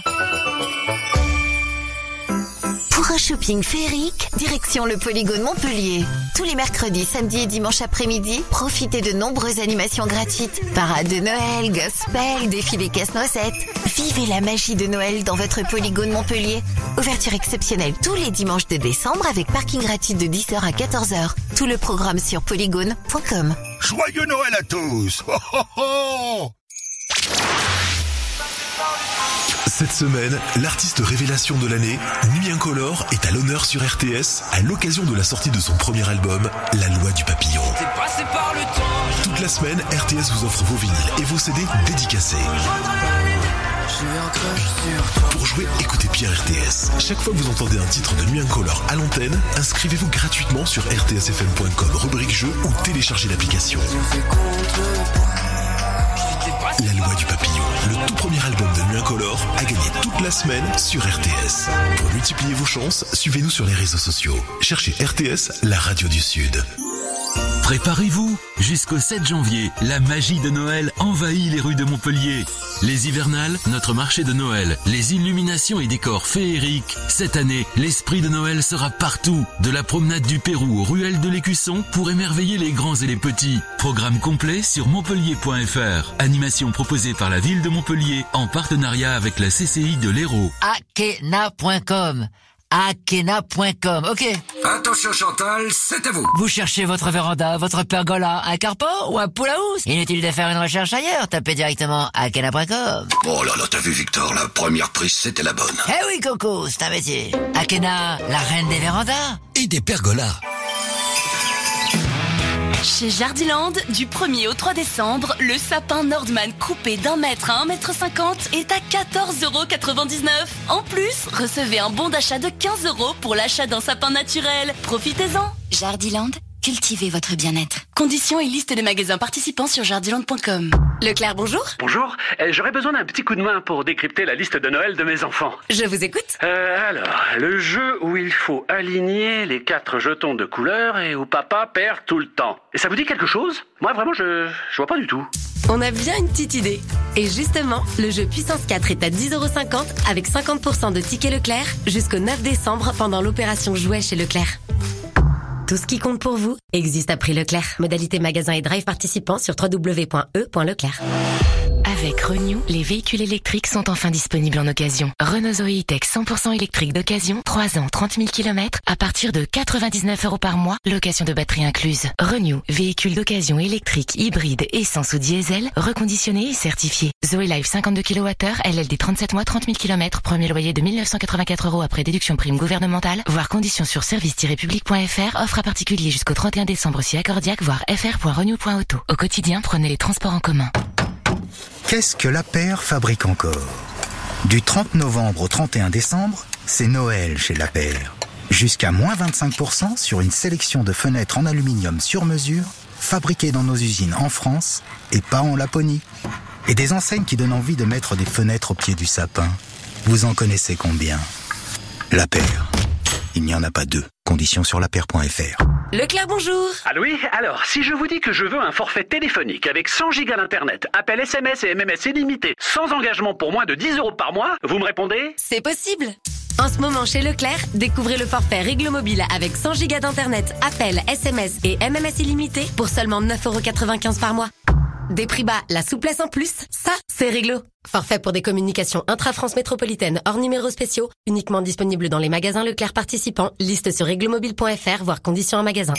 Shopping féerique, direction le polygone Montpellier. Tous les mercredis, samedis et dimanches après-midi, profitez de nombreuses animations gratuites. Parade de Noël, gospel, défilé casse-noisette. Vivez la magie de Noël dans votre polygone Montpellier. Ouverture exceptionnelle tous les dimanches de décembre avec parking gratuit de 10h à 14h. Tout le programme sur polygone.com. Joyeux Noël à tous Cette semaine, l'artiste révélation de l'année, Nuit Incolore, est à l'honneur sur RTS à l'occasion de la sortie de son premier album, La Loi du Papillon. Toute la semaine, RTS vous offre vos vinyles et vos CD dédicacés. Pour jouer, écoutez Pierre RTS. Chaque fois que vous entendez un titre de Nuit Incolore à l'antenne, inscrivez-vous gratuitement sur rtsfm.com rubrique jeu ou téléchargez l'application. La loi du papillon, le tout premier album de Nuit Incolore, a gagné toute la semaine sur RTS. Pour multiplier vos chances, suivez-nous sur les réseaux sociaux. Cherchez RTS, la radio du Sud. Préparez-vous Jusqu'au 7 janvier, la magie de Noël envahit les rues de Montpellier. Les hivernales, notre marché de Noël, les illuminations et décors féeriques. Cette année, l'esprit de Noël sera partout, de la promenade du Pérou aux ruelles de l'Écusson pour émerveiller les grands et les petits. Programme complet sur montpellier.fr. Animation proposée par la ville de Montpellier en partenariat avec la CCI de l'Hérault. Akena.com Akena.com, ok. Attention Chantal, c'est à vous. Vous cherchez votre véranda, votre pergola, un carport ou un pool house? Inutile de faire une recherche ailleurs, tapez directement Akena.com. Oh là là, t'as vu Victor, la première prise c'était la bonne. Eh oui Coco, c'est un métier. Akena, la reine des vérandas. Et des pergolas. Chez Jardiland, du 1er au 3 décembre, le sapin Nordman coupé d'un mètre à 1 mètre 50 est à 14,99€. En plus, recevez un bon d'achat de 15 euros pour l'achat d'un sapin naturel. Profitez-en. Jardiland, cultivez votre bien-être. Conditions et liste des magasins participants sur jardiland.com. Leclerc, bonjour. Bonjour, euh, j'aurais besoin d'un petit coup de main pour décrypter la liste de Noël de mes enfants. Je vous écoute. Euh, alors, le jeu où il faut aligner les quatre jetons de couleur et où papa perd tout le temps. Et ça vous dit quelque chose? Moi, vraiment, je, je vois pas du tout. On a bien une petite idée. Et justement, le jeu Puissance 4 est à 10,50€ avec 50% de tickets Leclerc jusqu'au 9 décembre pendant l'opération Jouet chez Leclerc. Tout ce qui compte pour vous existe à prix Leclerc. Modalité magasin et drive participants sur www.e.leclerc. Avec Renew, les véhicules électriques sont enfin disponibles en occasion. Renault Zoe Tech 100% électrique d'occasion, 3 ans, 30 000 km, à partir de 99 euros par mois, location de batterie incluse. Renew, véhicule d'occasion électrique, hybride, essence ou diesel, reconditionné et certifié. Zoe Life 52 kWh, LLD 37 mois, 30 000 km, premier loyer de 1984 euros après déduction prime gouvernementale, voire conditions sur service-public.fr, offre à particulier jusqu'au 31 décembre si accordiaque, voire fr.renew.auto. Au quotidien, prenez les transports en commun. Qu'est-ce que la paire fabrique encore? Du 30 novembre au 31 décembre, c'est Noël chez la paire. Jusqu'à moins 25% sur une sélection de fenêtres en aluminium sur mesure, fabriquées dans nos usines en France et pas en Laponie. Et des enseignes qui donnent envie de mettre des fenêtres au pied du sapin. Vous en connaissez combien? La paire. Il n'y en a pas deux. Conditions sur lapaire.fr. Leclerc, bonjour. Ah oui Alors, si je vous dis que je veux un forfait téléphonique avec 100 gigas d'internet, appel SMS et MMS illimité, sans engagement pour moins de 10 euros par mois, vous me répondez? C'est possible. En ce moment, chez Leclerc, découvrez le forfait Règle Mobile avec 100 gigas d'internet, appel, SMS et MMS illimité pour seulement 9,95€ par mois. Des prix bas, la souplesse en plus, ça, c'est Réglo. Forfait pour des communications intra-France métropolitaine hors numéros spéciaux, uniquement disponible dans les magasins Leclerc participants. Liste sur réglemobile.fr, voire conditions en magasin.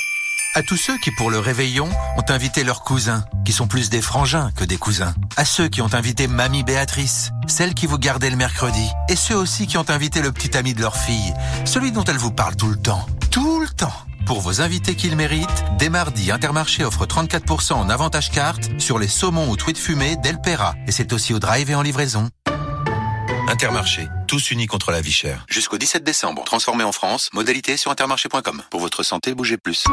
À tous ceux qui, pour le réveillon, ont invité leurs cousins, qui sont plus des frangins que des cousins. À ceux qui ont invité Mamie Béatrice, celle qui vous gardait le mercredi. Et ceux aussi qui ont invité le petit ami de leur fille, celui dont elle vous parle tout le temps. Tout le temps. Pour vos invités qu'ils méritent, dès mardi, Intermarché offre 34% en avantage carte sur les saumons ou truites fumées d'Elpera. Et c'est aussi au drive et en livraison. Intermarché, tous unis contre la vie chère. Jusqu'au 17 décembre, transformé en France, modalité sur intermarché.com. Pour votre santé, bougez plus.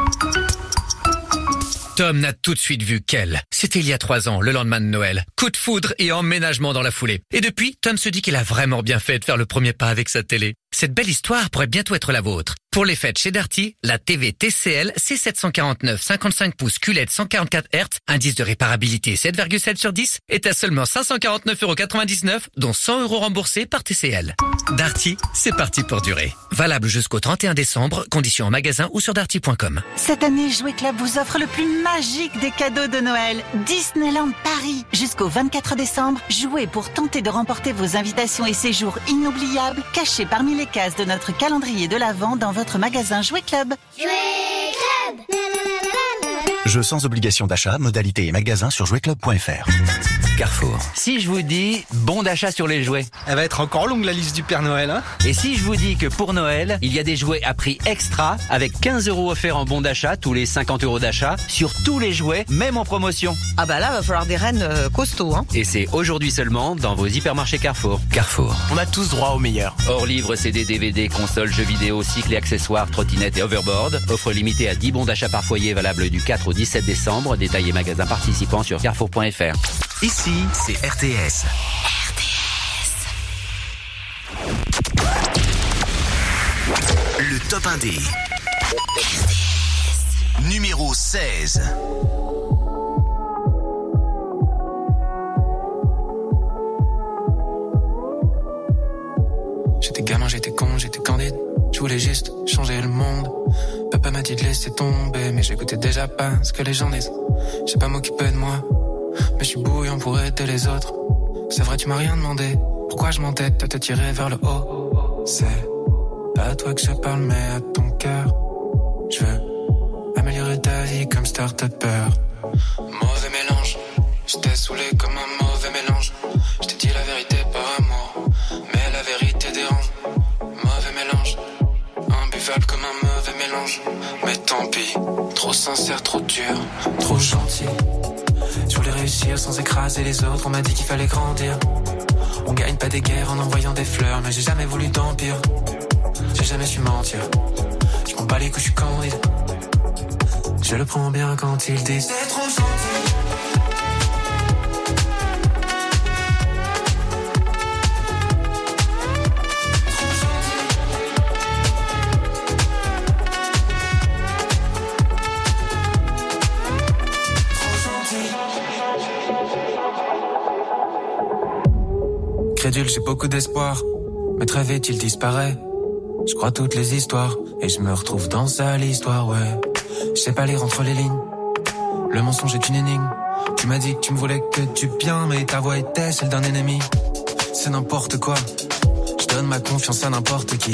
Tom n'a tout de suite vu qu'elle. C'était il y a trois ans, le lendemain de Noël. Coup de foudre et emménagement dans la foulée. Et depuis, Tom se dit qu'il a vraiment bien fait de faire le premier pas avec sa télé. Cette belle histoire pourrait bientôt être la vôtre. Pour les fêtes chez Darty, la TV TCL C749 55 pouces QLED 144 Hz, indice de réparabilité 7,7 sur 10, est à seulement 549,99€, dont 100 euros remboursés par TCL. Darty, c'est parti pour durer. Valable jusqu'au 31 décembre, conditions en magasin ou sur darty.com. Cette année, Jouet Club vous offre le plus magique des cadeaux de Noël. Disneyland Paris. Jusqu'au 24 décembre, jouez pour tenter de remporter vos invitations et séjours inoubliables cachés parmi les cases de notre calendrier de l'Avent dans votre magasin Jouet Club. Jouet Club Jeux sans obligation d'achat, modalité et magasin sur jouetclub.fr. Carrefour. Si je vous dis bon d'achat sur les jouets. Elle va être encore longue la liste du Père Noël, hein? Et si je vous dis que pour Noël, il y a des jouets à prix extra avec 15 euros offerts en bon d'achat tous les 50 euros d'achat sur tous les jouets, même en promotion. Ah bah là, va falloir des rennes euh, costauds, hein Et c'est aujourd'hui seulement dans vos hypermarchés Carrefour. Carrefour. On a tous droit au meilleur. Hors livre, CD, DVD, console, jeux vidéo, cycles et accessoires, trottinettes et overboard. Offre limitée à 10 bons d'achat par foyer valable du 4 au 17 décembre. Détaillé magasin participant sur carrefour.fr. Ici, c'est RTS. Le top 1D. Numéro 16. J'étais gamin, j'étais con, j'étais candide. Je voulais juste changer le monde. Papa m'a dit de laisser tomber, mais j'écoutais déjà pas ce que les gens disent. J'ai pas m'occuper de moi, mais je suis bouillant pour aider les autres. C'est vrai, tu m'as rien demandé. Pourquoi je m'entête à te tirer vers le haut? C'est pas à toi que je parle, mais à ton cœur. Je veux améliorer ta vie comme start-upper. Mauvais mélange, j'étais saoulé comme un sincère, trop dur, trop gentil. Je voulais réussir sans écraser les autres, on m'a dit qu'il fallait grandir. On gagne pas des guerres en envoyant des fleurs, mais j'ai jamais voulu d'empire. J'ai jamais su mentir. Je m'en bats les couilles, je suis candide. Je le prends bien quand ils disent C'est trop gentil. J'ai beaucoup d'espoir, mais très vite il disparaît. Je crois toutes les histoires et je me retrouve dans sa l'histoire, ouais. Je sais pas lire entre les lignes. Le mensonge est une énigme. Tu m'as dit que tu me voulais que du bien, mais ta voix était celle d'un ennemi. C'est n'importe quoi. Je donne ma confiance à n'importe qui.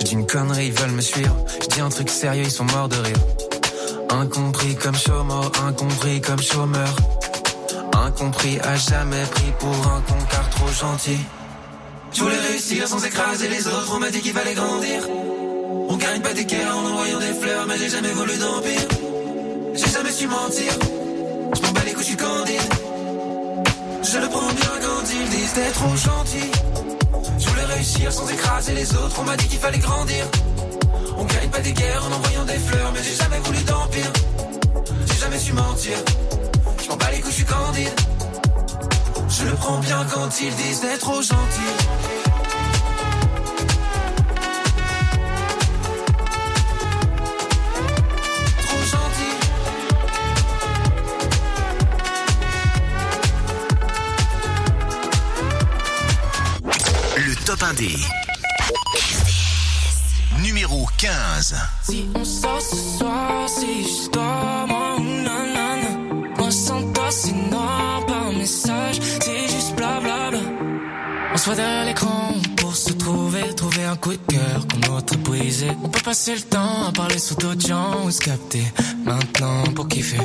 Je dis une connerie, ils veulent me suivre. Je dis un truc sérieux, ils sont morts de rire. Incompris comme chômeur, incompris comme chômeur. Incompris à jamais pris pour un con trop gentil. Je voulais réussir sans écraser les autres, on m'a dit qu'il fallait grandir. On gagne pas des guerres en envoyant des fleurs, mais j'ai jamais voulu d'empire. J'ai jamais su mentir. Je m'en bats les couilles, je suis candide. Je le prends bien quand ils disent t'es trop gentil. Je voulais réussir sans écraser les autres, on m'a dit qu'il fallait grandir. On gagne pas des guerres en envoyant des fleurs, mais j'ai jamais voulu d'empire. J'ai jamais su mentir. Je m'en bats les couilles, je suis candide. Je le prends bien quand ils disent t'es trop gentil. Trop gentil. Le top 1D. Numéro 15. Si on sort ce soir, c'est juste moi Voit derrière l'écran pour se trouver, trouver un coup de cœur qu'on notre brisé. On peut passer le temps à parler sous d'autres gens ou se capter maintenant pour kiffer.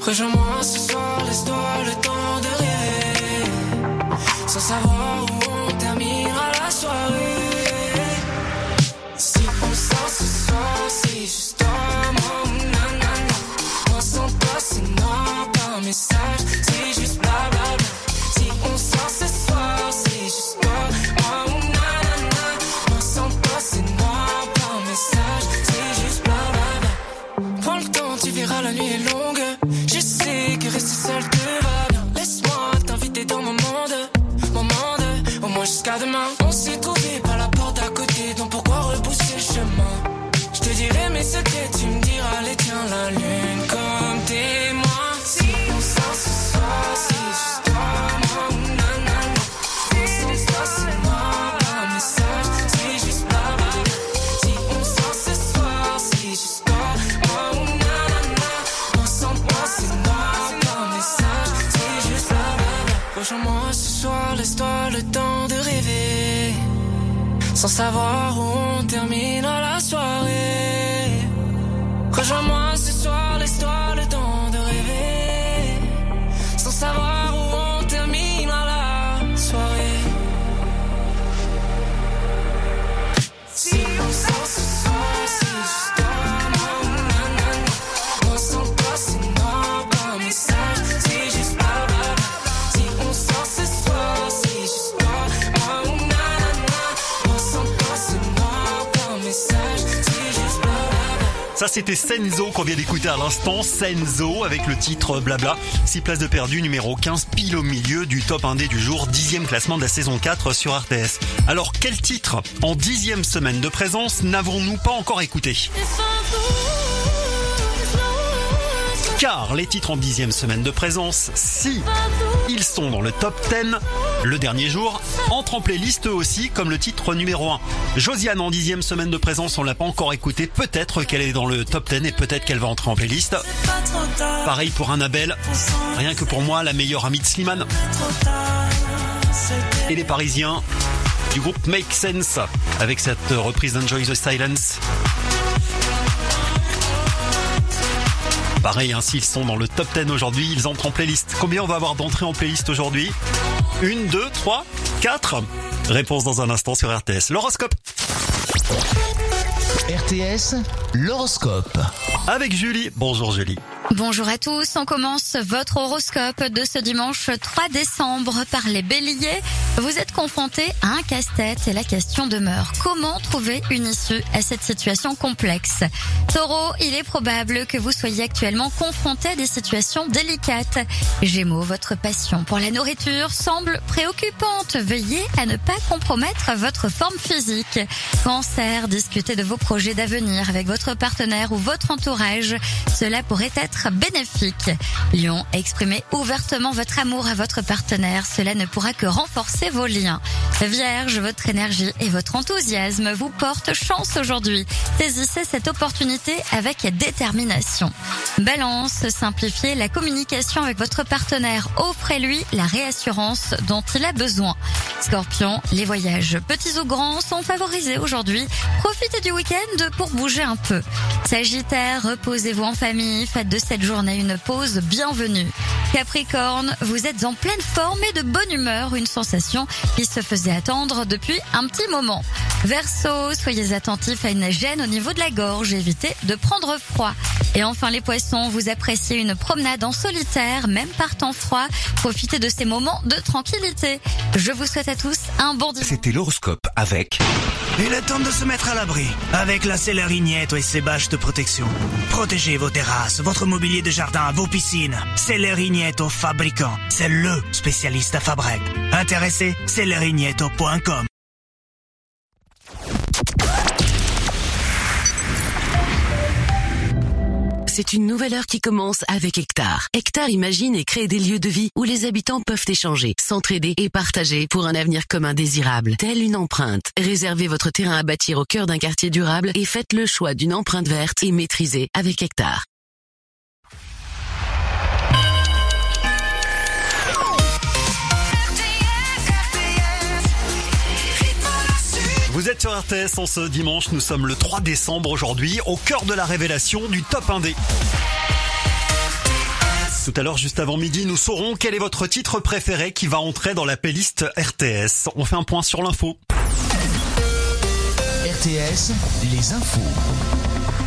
Rejoins-moi ce soir, laisse-toi le temps de rêver. Sans savoir où on terminera la soirée. Si on sort ce soir, c'est juste moi ou nanana. Moi sans toi, c'est noir par message, Je sais ce que tu me diras, les tiens, la lune comme témoin. Si on sort ce soir, c'est juste toi, moi nanana. On s'en pas, c'est moi, pas message, c'est juste blablabla. Si on sort ce soir, c'est juste toi, moi nanana. On s'en pas, c'est moi, pas message, c'est juste blablabla. Rejoins-moi ce soir, laisse-toi le temps. Sans savoir où on terminera la soirée. Ça, c'était Senzo qu'on vient d'écouter à l'instant. Senzo avec le titre Blabla. 6 places de perdu, numéro 15, pile au milieu du top 1D du jour, dixième classement de la saison 4 sur RTS. Alors, quel titre en dixième semaine de présence n'avons-nous pas encore écouté? Car les titres en dixième semaine de présence, si ils sont dans le top 10 le dernier jour, entrent en playlist aussi comme le titre numéro 1. Josiane en dixième semaine de présence, on l'a pas encore écouté, peut-être qu'elle est dans le top 10 et peut-être qu'elle va entrer en playlist. Pareil pour Annabelle, rien que pour moi, la meilleure amie de Slimane. Et les Parisiens du groupe Make Sense avec cette reprise d'Enjoy the Silence. Pareil, hein, s'ils sont dans le top 10 aujourd'hui, ils entrent en playlist. Combien on va avoir d'entrées en playlist aujourd'hui? Une, deux, trois, quatre Réponse dans un instant sur RTS. L'horoscope RTS, l'horoscope. avec Julie. Bonjour Julie. Bonjour à tous, on commence votre horoscope de ce dimanche 3 décembre par les béliers. Vous êtes confrontés à un casse-tête et la question demeure. Comment trouver une issue à cette situation complexe? Taureau, il est probable que vous soyez actuellement confronté à des situations délicates. Gémeaux, votre passion pour la nourriture semble préoccupante. Veuillez à ne pas compromettre votre forme physique. Cancer, discutez de vos projets d'avenir avec votre partenaire ou votre entourage. Cela pourrait être bénéfique. Lion, exprimez ouvertement votre amour à votre partenaire. Cela ne pourra que renforcer vos liens. Vierge, votre énergie et votre enthousiasme vous portent chance aujourd'hui. Saisissez cette opportunité avec détermination. Balance, simplifiez la communication avec votre partenaire. Offrez-lui la réassurance dont il a besoin. Scorpion, les voyages petits ou grands sont favorisés aujourd'hui. Profitez du week-end pour bouger un peu. Sagittaire, reposez-vous en famille, faites de journée une pause bienvenue. Capricorne, vous êtes en pleine forme et de bonne humeur, une sensation qui se faisait attendre depuis un petit moment. Verseau, soyez attentif à une gêne au niveau de la gorge, évitez de prendre froid. Et enfin les poissons, vous appréciez une promenade en solitaire, même par temps froid, profitez de ces moments de tranquillité. Je vous souhaite à tous un bon dimanche. C'était l'horoscope avec Il est temps de se mettre à l'abri avec la Célérignette et ses bâches de protection. Protégez vos terrasses, votre de jardin, vos piscines. Célérignette au fabricant. C'est LE spécialiste à. Intéressé Célérignetto.com C'est une nouvelle heure qui commence avec Hectare. Hectare imagine et crée des lieux de vie où les habitants peuvent échanger, s'entraider et partager pour un avenir commun désirable. Telle une empreinte. Réservez votre terrain à bâtir au cœur d'un quartier durable et faites le choix d'une empreinte verte et maîtrisée avec Hectare. Vous êtes sur RTS en ce dimanche, nous sommes le 3 décembre aujourd'hui, au cœur de la révélation du top 1D. Tout à l'heure, juste avant midi, nous saurons quel est votre titre préféré qui va entrer dans la playlist RTS. On fait un point sur l'info. RTS, les infos.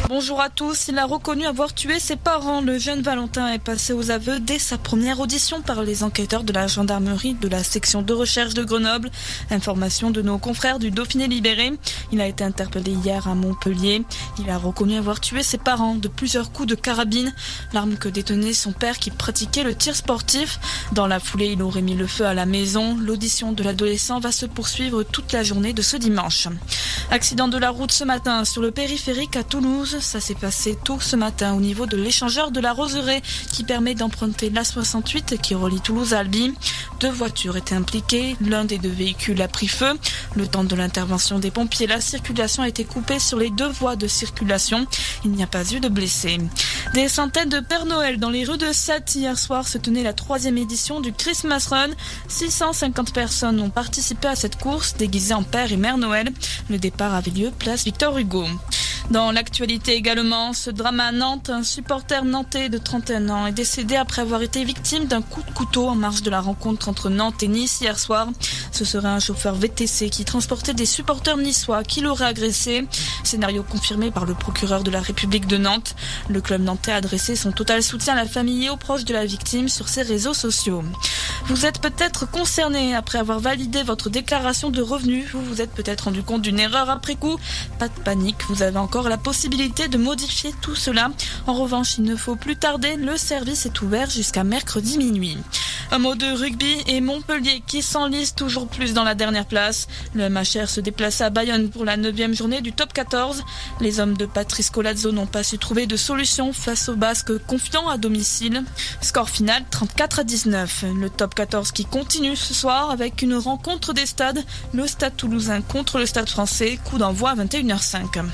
Bonjour à tous, il a reconnu avoir tué ses parents. Le jeune Valentin est passé aux aveux dès sa première audition par les enquêteurs de la gendarmerie de la section de recherche de Grenoble. Information de nos confrères du Dauphiné libéré. Il a été interpellé hier à Montpellier. Il a reconnu avoir tué ses parents de plusieurs coups de carabine, l'arme que détenait son père qui pratiquait le tir sportif. Dans la foulée, il aurait mis le feu à la maison. L'audition de l'adolescent va se poursuivre toute la journée de ce dimanche. Accident de la route ce matin sur le périphérique à Toulouse. Ça s'est passé tôt ce matin au niveau de l'échangeur de la Roseraie qui permet d'emprunter l'A68 qui relie Toulouse à Albi. Deux voitures étaient impliquées. L'un des deux véhicules a pris feu. Le temps de l'intervention des pompiers, la circulation a été coupée sur les deux voies de circulation. Il n'y a pas eu de blessés. Des centaines de Père Noël dans les rues de Sète hier soir se tenait la troisième édition du Christmas Run. 650 personnes ont participé à cette course déguisées en Père et Mère Noël. Le départ avait lieu place Victor Hugo. Dans l'actualité également, ce drame à Nantes, un supporter nantais de 31 ans est décédé après avoir été victime d'un coup de couteau en marge de la rencontre entre Nantes et Nice hier soir. Ce serait un chauffeur VTC qui transportait des supporters niçois qui l'aurait agressé. Scénario confirmé par le procureur de la République de Nantes. Le club nantais a adressé son total soutien à la famille et aux proches de la victime sur ses réseaux sociaux. Vous êtes peut-être concerné après avoir validé votre déclaration de revenus. Vous vous êtes peut-être rendu compte d'une erreur après coup. Pas de panique, vous avez encore la possibilité de modifier tout cela. En revanche, il ne faut plus tarder, le service est ouvert jusqu'à mercredi minuit. Un mot de rugby et Montpellier qui s'enlise toujours plus dans la dernière place. Le MHR se déplace à Bayonne pour la neuvième journée du top 14. Les hommes de Patrice Colazzo n'ont pas su trouver de solution face aux Basques confiants à domicile. Score final 34 à 19. Le top 14 qui continue ce soir avec une rencontre des stades. Le stade toulousain contre le stade français. Coup d'envoi à 21h05.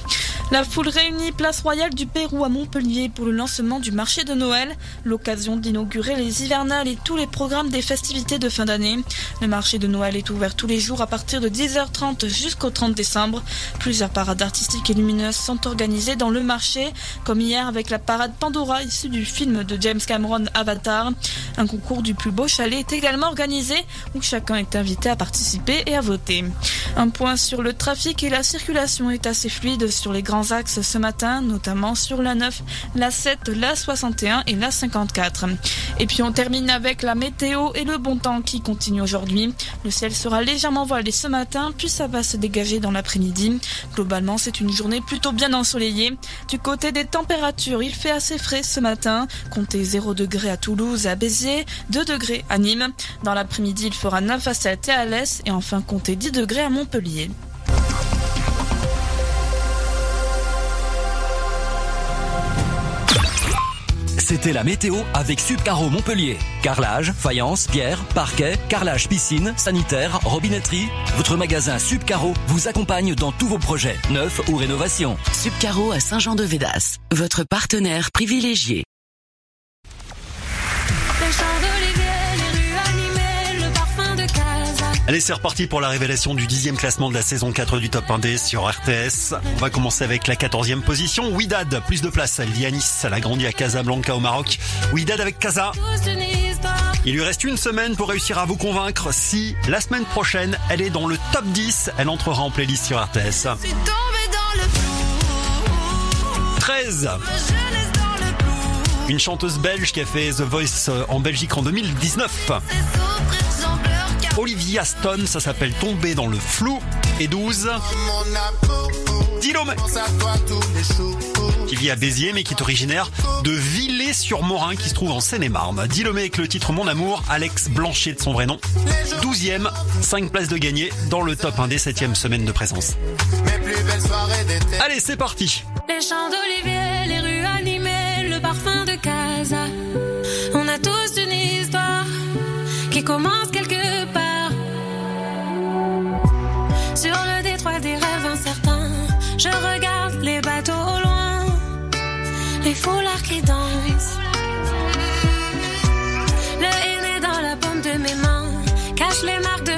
La foule réunie place royale du Pérou à Montpellier pour le lancement du marché de Noël, l'occasion d'inaugurer les hivernales et tous les programmes des festivités de fin d'année. Le marché de Noël est ouvert tous les jours à partir de 10h30 jusqu'au 30 décembre. Plusieurs parades artistiques et lumineuses sont organisées dans le marché, comme hier avec la parade Pandora issue du film de James Cameron Avatar. Un concours du plus beau chalet est également organisé où chacun est invité à participer et à voter. Un point sur le trafic et la circulation est assez fluide sur les grands axes ce matin, notamment sur la 9, la 7, la 61 et la 54. Et puis on termine avec la météo et le bon temps qui continue aujourd'hui. Le ciel sera légèrement voilé ce matin, puis ça va se dégager dans l'après-midi. Globalement, c'est une journée plutôt bien ensoleillée. Du côté des températures, il fait assez frais ce matin. Comptez 0 degré à Toulouse à Béziers, 2 degrés à Nîmes. Dans l'après-midi, il fera 9 à 7 et à l'Est et enfin comptez 10 degrés à Montpellier. C'était la météo avec Subcaro Montpellier. Carrelage, faïence, pierre, parquet, carrelage piscine, sanitaire, robinetterie. Votre magasin Subcaro vous accompagne dans tous vos projets, neufs ou rénovations. Subcaro à Saint-Jean-de-Védas, votre partenaire privilégié. Allez, c'est reparti pour la révélation du dixième classement de la saison 4 du Top 1D sur RTS. On va commencer avec la quatorzième position. Widad, plus de place. Elle à Nice. Elle a grandi à Casablanca au Maroc. Widad avec Casa. Il lui reste une semaine pour réussir à vous convaincre. Si la semaine prochaine, elle est dans le top 10, elle entrera en playlist sur RTS. 13. Une chanteuse belge qui a fait The Voice en Belgique en 2019. Olivia Stone, ça s'appelle Tomber dans le flou. Et 12. Dilomé, qui vit à Béziers mais qui est originaire de Villers-sur-Morin qui se trouve en Seine-et-Marne. Dilomé avec le titre Mon Amour, Alex Blanchet de son vrai nom. 12e, 5 places de gagné dans le top 1 des 7e semaines de présence. Allez, c'est parti Les champs d'olivier, les rues animées, le parfum de casa. On a tous une histoire qui commence Sur le détroit des rêves incertains, je regarde les bateaux au loin, les foulards qui dansent. Le henné dans la paume de mes mains cache les marques de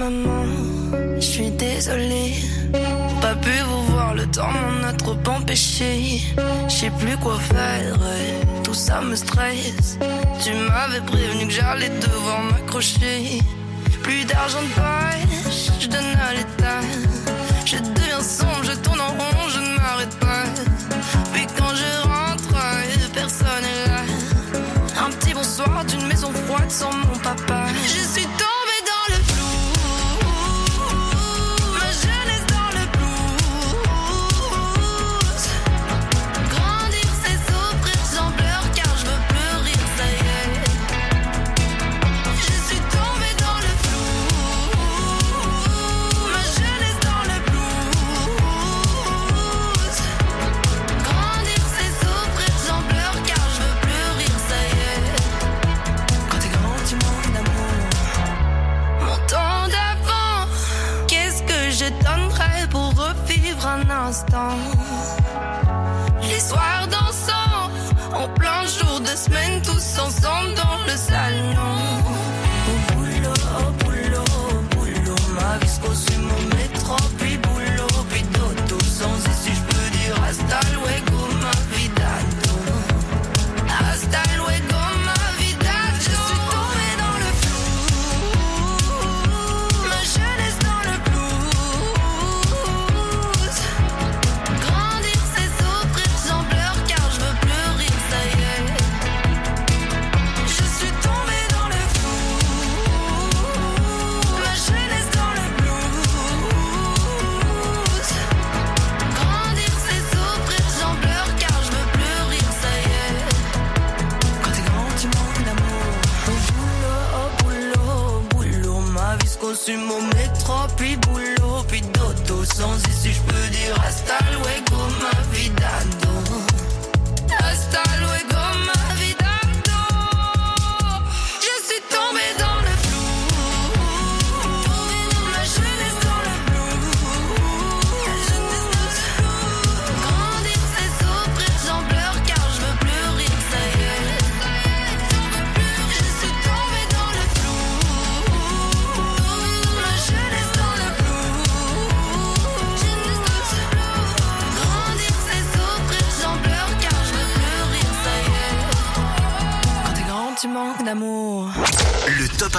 maman, je suis désolée. Pas pu vous voir, le temps m'en a trop empêché. Je sais plus quoi faire, tout ça me stresse. Tu m'avais prévenu que j'allais devoir m'accrocher. Plus d'argent de poche, je donne à l'état. Je deviens sombre, je tourne en rond, je ne m'arrête pas. Puis quand je rentre, personne est là. Un petit bonsoir d'une maison froide sans mon papa. Instant?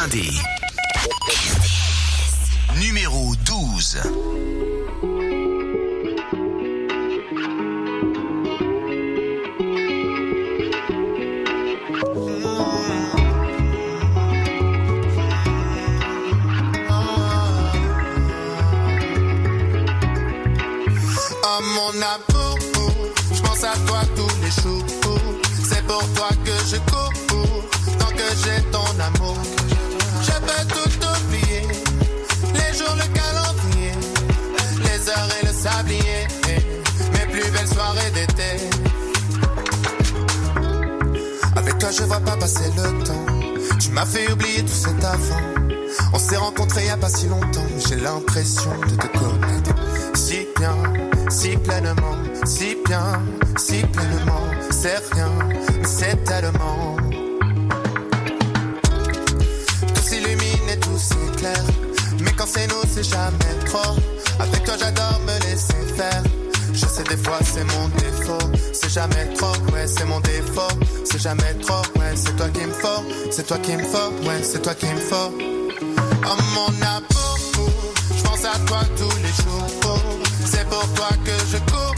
Le de te connaître si bien, si pleinement, si bien, si pleinement. C'est rien, c'est tellement. Tout s'illumine et tout s'éclaire. Mais quand c'est nous, c'est jamais trop. Avec toi, j'adore me laisser faire. Je sais des fois c'est mon défaut, c'est jamais trop, ouais c'est mon défaut, c'est jamais trop, ouais c'est toi qui me faut, c'est toi qui me faut, ouais c'est toi qui me faut. Oh mon amour, à toi tous les jours. C'est pour toi que je cours,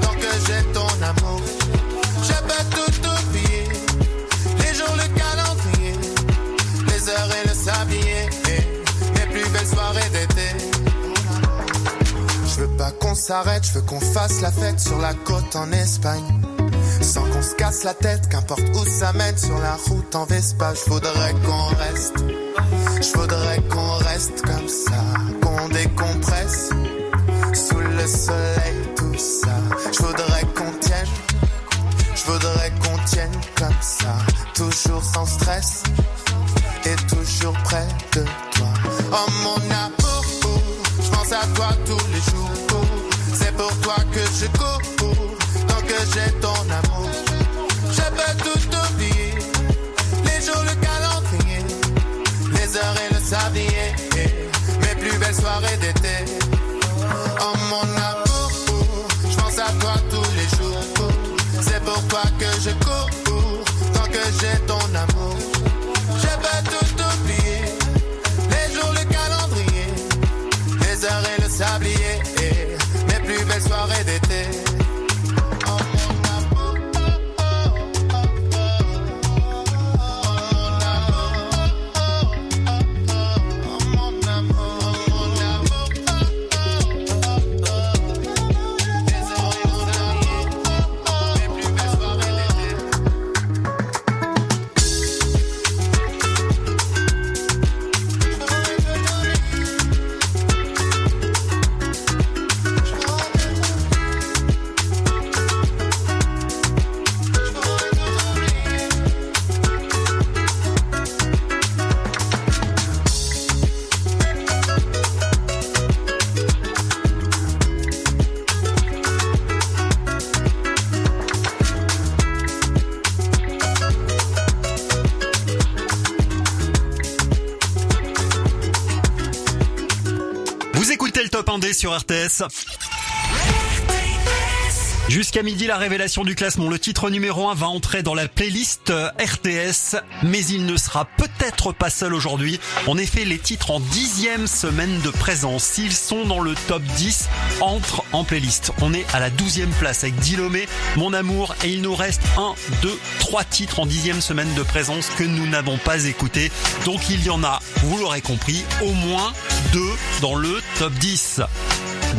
tant que j'ai ton amour. Je peux tout oublier, les jours, le calendrier, les heures et le sablier, et les plus belles soirées d'été. Je veux pas qu'on s'arrête, je veux qu'on fasse la fête sur la côte en Espagne. Sans qu'on se casse la tête, qu'importe où ça mène, sur la route en Vespa, je voudrais qu'on reste. Je voudrais qu'on comme ça, qu'on décompresse. Sous le soleil, tout ça. Je voudrais qu'on tienne. Je voudrais qu'on tienne comme ça, toujours sans stress et toujours près de toi. Oh mon amour, je pense à toi tous les jours. C'est pour toi que je cours, RTS. Jusqu'à midi, la révélation du classement. Le titre numéro 1 va entrer dans la playlist euh, RTS, mais il ne sera peut-être pas seul aujourd'hui. En effet, les titres en dixième semaine de présence, s'ils sont dans le top 10, entrent en playlist. On est à la douzième place avec Dilomé, Mon Amour, et il nous reste un, deux, trois titres en dixième semaine de présence que nous n'avons pas écoutés. Donc il y en a, vous l'aurez compris, au moins deux dans le top 10.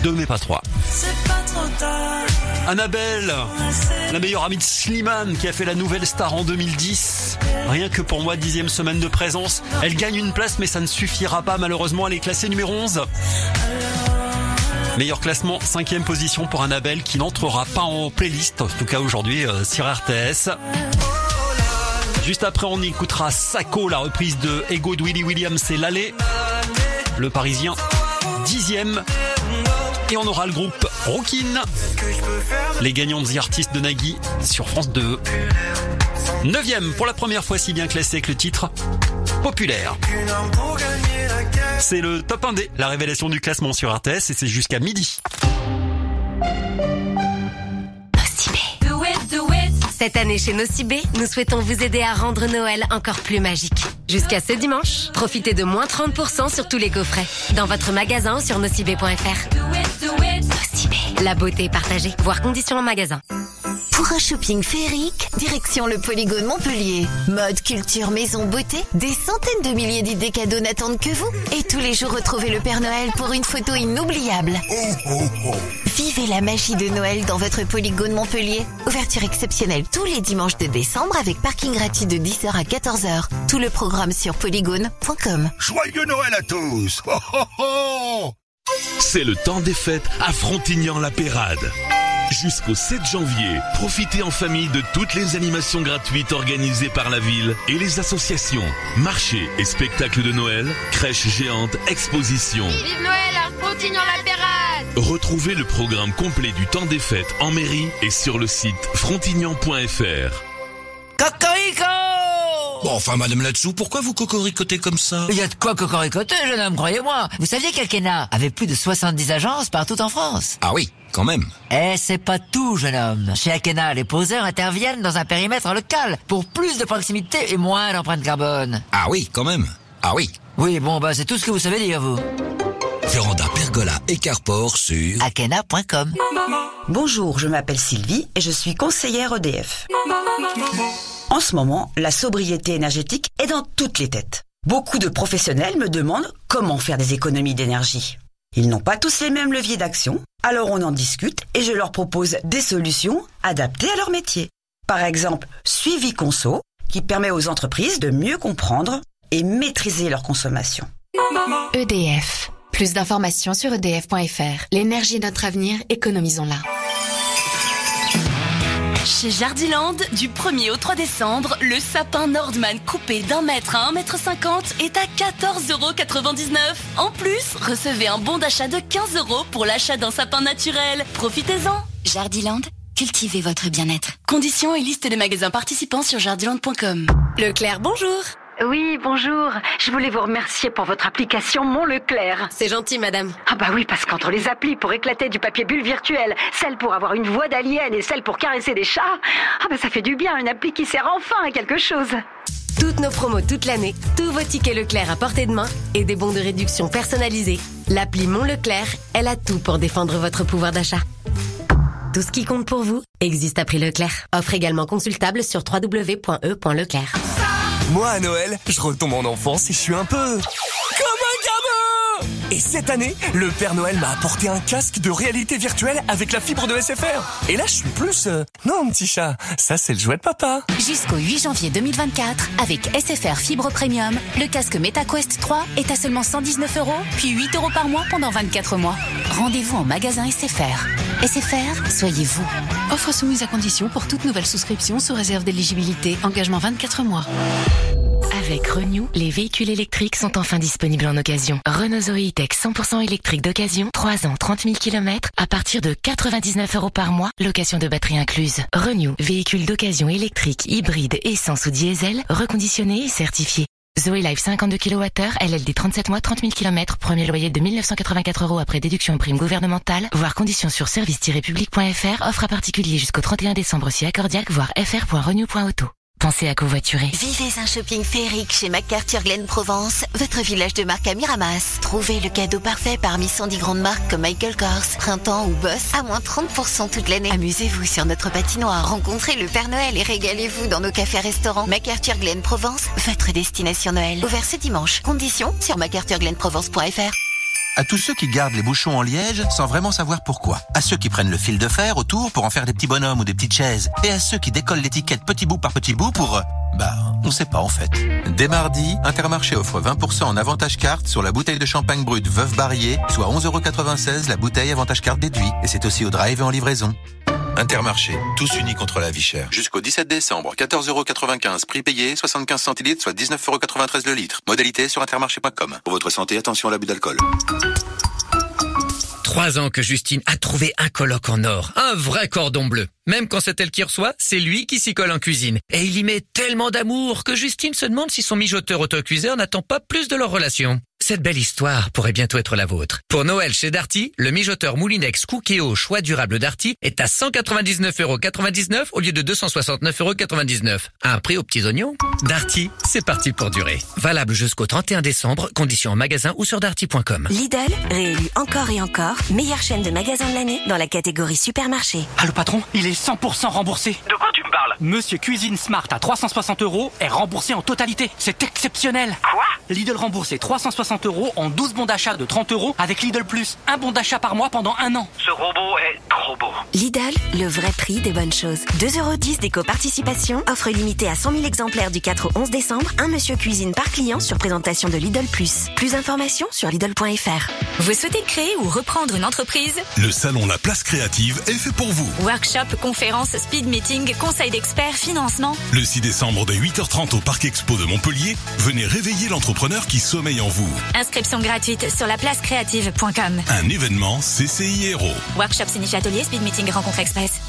Deux mais pas trois. C'est pas trop tard. Annabelle, la meilleure amie de Slimane qui a fait la nouvelle star en 2010. Rien que pour moi, dixième semaine de présence. Elle gagne une place mais ça ne suffira pas malheureusement. Elle est classée numéro 11. Meilleur classement, cinquième position pour Annabelle qui n'entrera pas en playlist, en tout cas aujourd'hui euh, sur RTS. Juste après, on écoutera Sacco, la reprise de Ego de Willy Williams, c'est l'allée. Le Parisien, dixième. Et on aura le groupe Rockin, les gagnants de The Artist de Nagui sur France 2. Neuvième pour la première fois si bien classé avec le titre Populaire. C'est le top 1D, la révélation du classement sur RTS et c'est jusqu'à midi. Cette année chez Nocibé, nous souhaitons vous aider à rendre Noël encore plus magique. Jusqu'à ce dimanche, profitez de moins 30% sur tous les coffrets. Dans votre magasin sur nocibé.fr. La beauté partagée. Voir conditions en magasin. Pour un shopping féerique, direction le polygone Montpellier. Mode, culture, maison, beauté, des centaines de milliers d'idées cadeaux n'attendent que vous. Et tous les jours, retrouvez le Père Noël pour une photo inoubliable. Vivez la magie de Noël dans votre polygone Montpellier. Ouverture exceptionnelle tous les dimanches de décembre avec parking gratuit de 10h à 14h. Tout le programme sur polygone.com. Joyeux Noël à tous Oh, oh, oh C'est le temps des fêtes à Frontignan-la-Pérade. Jusqu'au 7 janvier, profitez en famille de toutes les animations gratuites organisées par la ville et les associations. Marchés et spectacles de Noël, crèches géantes, expositions. Vive Noël à Frontignan-la-Pérade Retrouvez le programme complet du temps des fêtes en mairie et sur le site frontignan.fr. Cocorico Bon, enfin, Madame Latsou, pourquoi vous cocoricotez comme ça? Il y a de quoi cocoricoter, jeune homme, croyez-moi. Vous saviez qu'Alkena avait plus de 70 agences partout en France? Ah oui, quand même. Eh, c'est pas tout, jeune homme. Chez Akena, les poseurs interviennent dans un périmètre local pour plus de proximité et moins d'empreinte carbone. Ah oui, quand même. Ah oui. Oui, bon, bah, c'est tout ce que vous savez dire, vous. Véranda Pergola et Carport sur Akena.com. Bonjour, je m'appelle Sylvie et je suis conseillère EDF. En ce moment, la sobriété énergétique est dans toutes les têtes. Beaucoup de professionnels me demandent comment faire des économies d'énergie. Ils n'ont pas tous les mêmes leviers d'action, alors on en discute et je leur propose des solutions adaptées à leur métier. Par exemple, Suivi Conso, qui permet aux entreprises de mieux comprendre et maîtriser leur consommation. EDF. Plus d'informations sur edf.fr. L'énergie est notre avenir, économisons-la. Chez Jardiland, du 1er au 3 décembre, le sapin Nordman coupé d'un mètre à 1 mètre 50 est à 14,99€. En plus, recevez un bon d'achat de 15 euros pour l'achat d'un sapin naturel. Profitez-en Jardiland, cultivez votre bien-être. Conditions et liste des magasins participants sur jardiland.com. Leclerc, bonjour oui, bonjour. Je voulais vous remercier pour votre application Mon Leclerc. C'est gentil, madame. Ah bah oui, parce qu'entre les applis pour éclater du papier bulle virtuel, celle pour avoir une voix d'alien et celle pour caresser des chats, ah bah ça fait du bien, une appli qui sert enfin à quelque chose. Toutes nos promos toute l'année, tous vos tickets Leclerc à portée de main et des bons de réduction personnalisés. L'appli Mon Leclerc, elle a tout pour défendre votre pouvoir d'achat. Tout ce qui compte pour vous existe à prix Leclerc. Offre également consultable sur www.e.leclerc. Moi, à Noël, je retombe en enfance et je suis un peu... Et cette année, le Père Noël m'a apporté un casque de réalité virtuelle avec la fibre de SFR. Et là, je suis plus... euh, Non, petit chat, ça c'est le jouet de papa. Jusqu'au 8 janvier 2024, avec SFR Fibre Premium, le casque MetaQuest 3 est à seulement 119 euros, puis 8 euros par mois pendant 24 mois. Rendez-vous en magasin SFR. SFR, soyez vous. Offre soumise à condition pour toute nouvelle souscription sous réserve d'éligibilité. Engagement 24 mois. Avec Renew, les véhicules électriques sont enfin disponibles en occasion. Renault Zoe Tech 100% électrique d'occasion, 3 ans, 30 000 km, à partir de 99 euros par mois, location de batterie incluse. Renew, véhicule d'occasion électrique, hybride, essence ou diesel, reconditionné et certifié. Zoé Life 52 kWh, LLD 37 mois, 30 000 km, premier loyer de 1984 euros après déduction prime gouvernementale, voire conditions sur service-public.fr, offre à particulier jusqu'au 31 décembre si accordiaque, voire fr.renew.auto. Pensez à covoiturer. Vivez un shopping féerique chez MacArthur Glen Provence, votre village de marque à Miramas. Trouvez le cadeau parfait parmi 110 grandes marques comme Michael Kors, Printemps ou Boss à moins 30% toute l'année. Amusez-vous sur notre patinoire, rencontrez le Père Noël et régalez-vous dans nos cafés-restaurants. MacArthur Glen Provence, votre destination Noël. Ouvert ce dimanche. Conditions sur macarthurglenprovence.fr. À tous ceux qui gardent les bouchons en liège sans vraiment savoir pourquoi. À ceux qui prennent le fil de fer autour pour en faire des petits bonhommes ou des petites chaises. Et à ceux qui décollent l'étiquette petit bout par petit bout pour... euh, bah, on sait pas en fait. Dès mardi, Intermarché offre 20% en avantage carte sur la bouteille de champagne brut Veuve Barrier, soit 11,96€ la bouteille avantage carte déduit. Et c'est aussi au drive et en livraison. Intermarché, tous unis contre la vie chère. Jusqu'au 17 décembre, 14,95€, prix payé, 75 centilitres, soit 19,93€ le litre. Modalité sur intermarché.com. Pour votre santé, attention à l'abus d'alcool. Trois ans que Justine a trouvé un coloc en or, un vrai cordon bleu. Même quand c'est elle qui reçoit, c'est lui qui s'y colle en cuisine. Et il y met tellement d'amour que Justine se demande si son mijoteur autocuiseur n'attend pas plus de leur relation. Cette belle histoire pourrait bientôt être la vôtre. Pour Noël chez Darty, le mijoteur Moulinex Cookéo choix durable Darty est à 199,99€ au lieu de 269,99€. Un prix aux petits oignons Darty, c'est parti pour durer. Valable jusqu'au 31 décembre, conditions en magasin ou sur darty.com. Lidl, réélu encore et encore, meilleure chaîne de magasins de l'année dans la catégorie supermarché. Ah, le patron, il est 100% remboursé. De quoi tu me parles? Monsieur Cuisine Smart à 360 euros est remboursé en totalité. C'est exceptionnel. Quoi? Lidl remboursé 360 euros en 12 bons d'achat de 30 euros avec Lidl Plus. Un bon d'achat par mois pendant un an. Ce robot est trop beau. Lidl, le vrai prix des bonnes choses. 2,10€ d'éco-participation, offre limitée à 100 000 exemplaires du 4 au 11 décembre, un monsieur cuisine par client sur présentation de Lidl Plus. Plus d'informations sur Lidl.fr. Vous souhaitez créer ou reprendre une entreprise? Le salon La Place Créative est fait pour vous. Workshop, conférences, speed meeting, conseil d'experts, financement. Le 6 décembre dès 8h30 au Parc Expo de Montpellier, venez réveiller l'entrepreneur qui sommeille en vous. Inscription gratuite sur laplacecreative.com. Un événement CCI Héros. Workshop signifie atelier, speed meeting, rencontre express.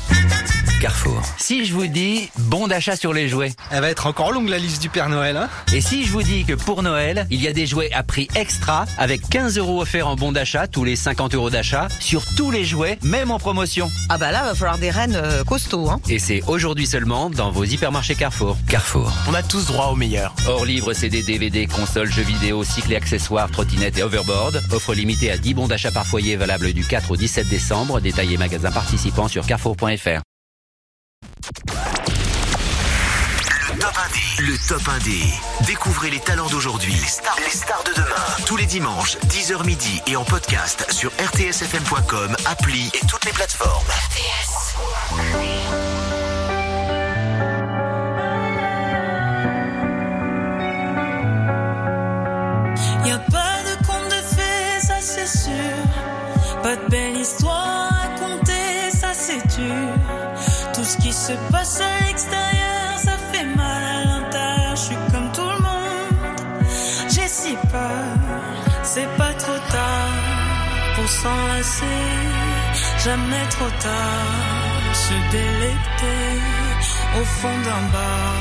Carrefour. Si je vous dis bon d'achat sur les jouets. Elle va être encore longue la liste du Père Noël, hein Et si je vous dis que pour Noël, il y a des jouets à prix extra avec 15 euros offerts en bon d'achat tous les 50 euros d'achat sur tous les jouets, même en promotion. Ah bah là, va falloir des rennes euh, costauds, hein Et c'est aujourd'hui seulement dans vos hypermarchés Carrefour. Carrefour. On a tous droit au meilleur. Hors livre, CD, DVD, consoles, jeux vidéo, cycles et accessoires, trottinettes et overboard. Offre limitée à 10 bons d'achat par foyer valable du 4 au 17 décembre. Détaillé magasin participant sur carrefour.fr. Le top 1D. Le top 1D. Découvrez les talents d'aujourd'hui. Les stars, les stars de demain. Tous les dimanches, 10h midi et en podcast sur rtsfm.com, appli et toutes les plateformes. Y Pas de belle histoire à raconter, ça c'est dur. Tout ce qui se passe à l'extérieur, ça fait mal à l'intérieur. Je suis comme tout le monde, j'ai si peur. C'est pas trop tard pour s'enlacer, jamais trop tard. Se délecter au fond d'un bar,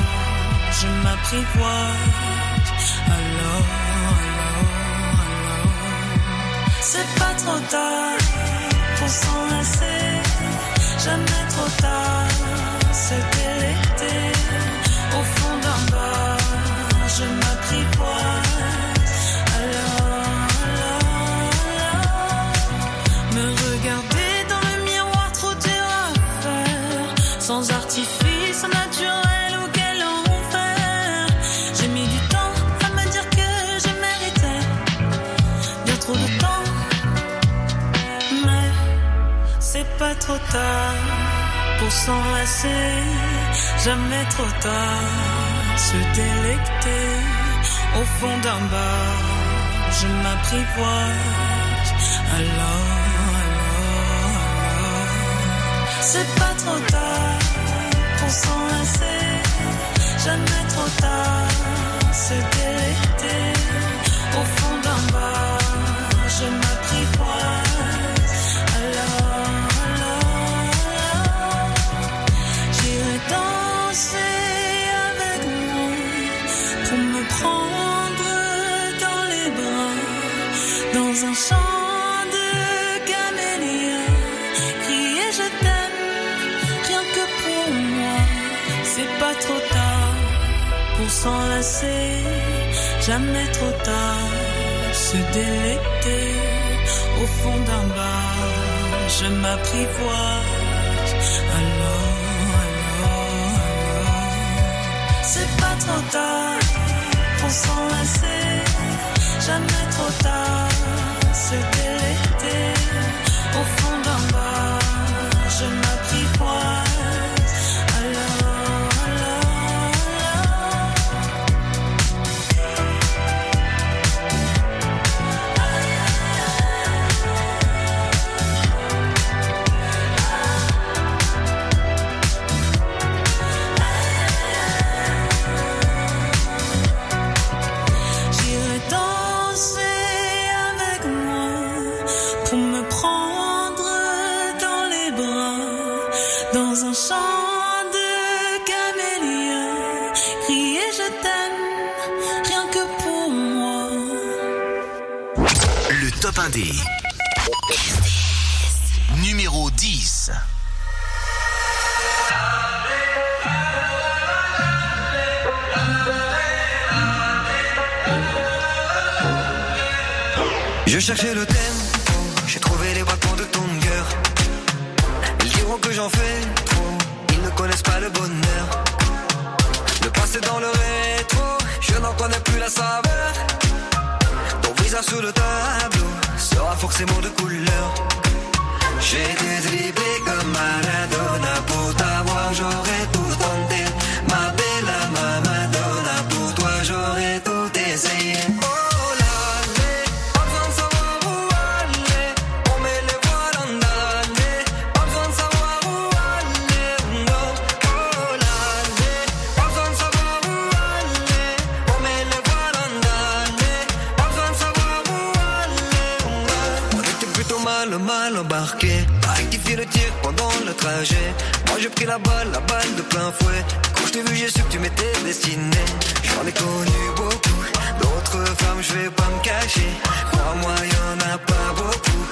je m'apprivoise. Alors, C'est pas trop tard pour s'enlacer, jamais trop tard. Se délecter au fond d'un bar, je m'apprivoise. Tard pour s'enlacer. Jamais trop tard. Se délecter au fond d'un bar. Je m'apprivoise. Alors, alors, alors. C'est pas trop tard pour s'enlacer. Jamais trop tard. Se délecter au fond d'un bar. S'enlacer, jamais trop tard. Se délecter au fond d'un bar, je m'apprivoise. Alors, alors, alors. C'est pas trop tard pour s'enlacer, jamais trop tard. Se délecter top 1D. Numéro 10. Je cherchais le thème, j'ai trouvé les battements de ton cœur. Ils diront que j'en fais trop, ils ne connaissent pas le bonheur. Le passé dans le rétro, je n'en connais plus la saveur. Ton visage sous le tableau forcément de couleur. J'ai été dribblé comme Maradona pour t'avoir, j'aurais tout j'ai pris la balle, la balle de plein fouet. Quand je t'ai vu, j'ai su que tu m'étais destiné. J'en ai connu beaucoup. D'autres femmes, je vais pas me cacher. Crois-moi, y'en a pas beaucoup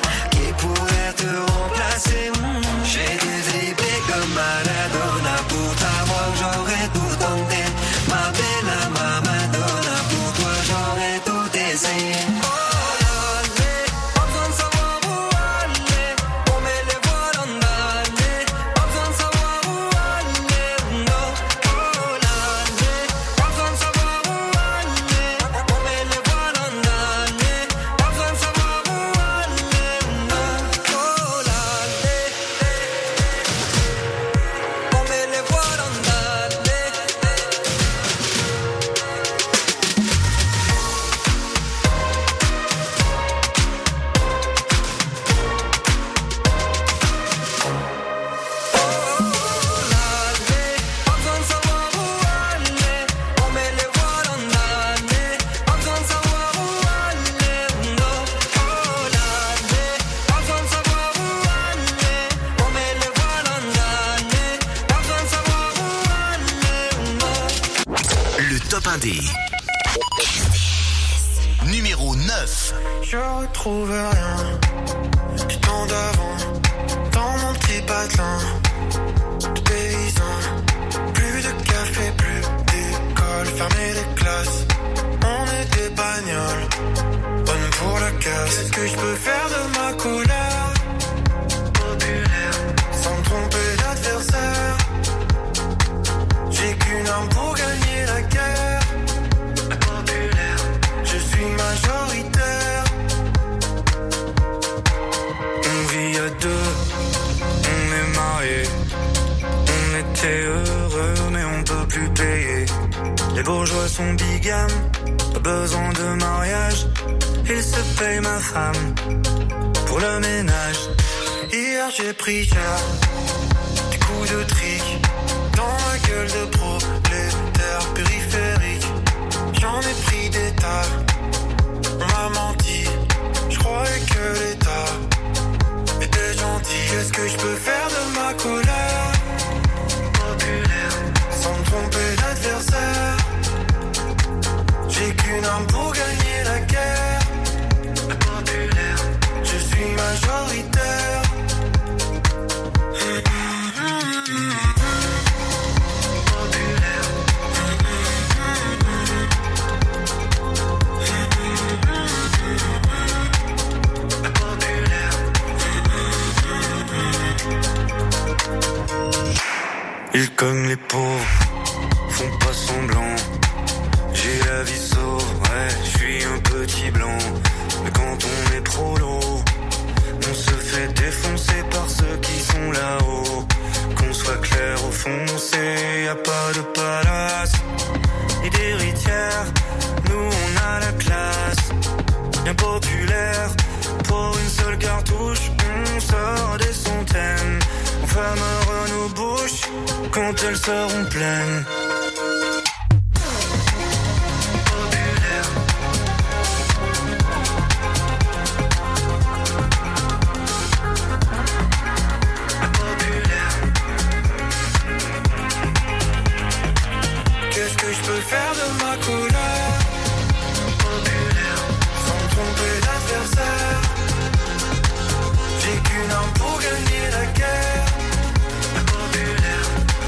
J'ai qu'une pour gagner la guerre.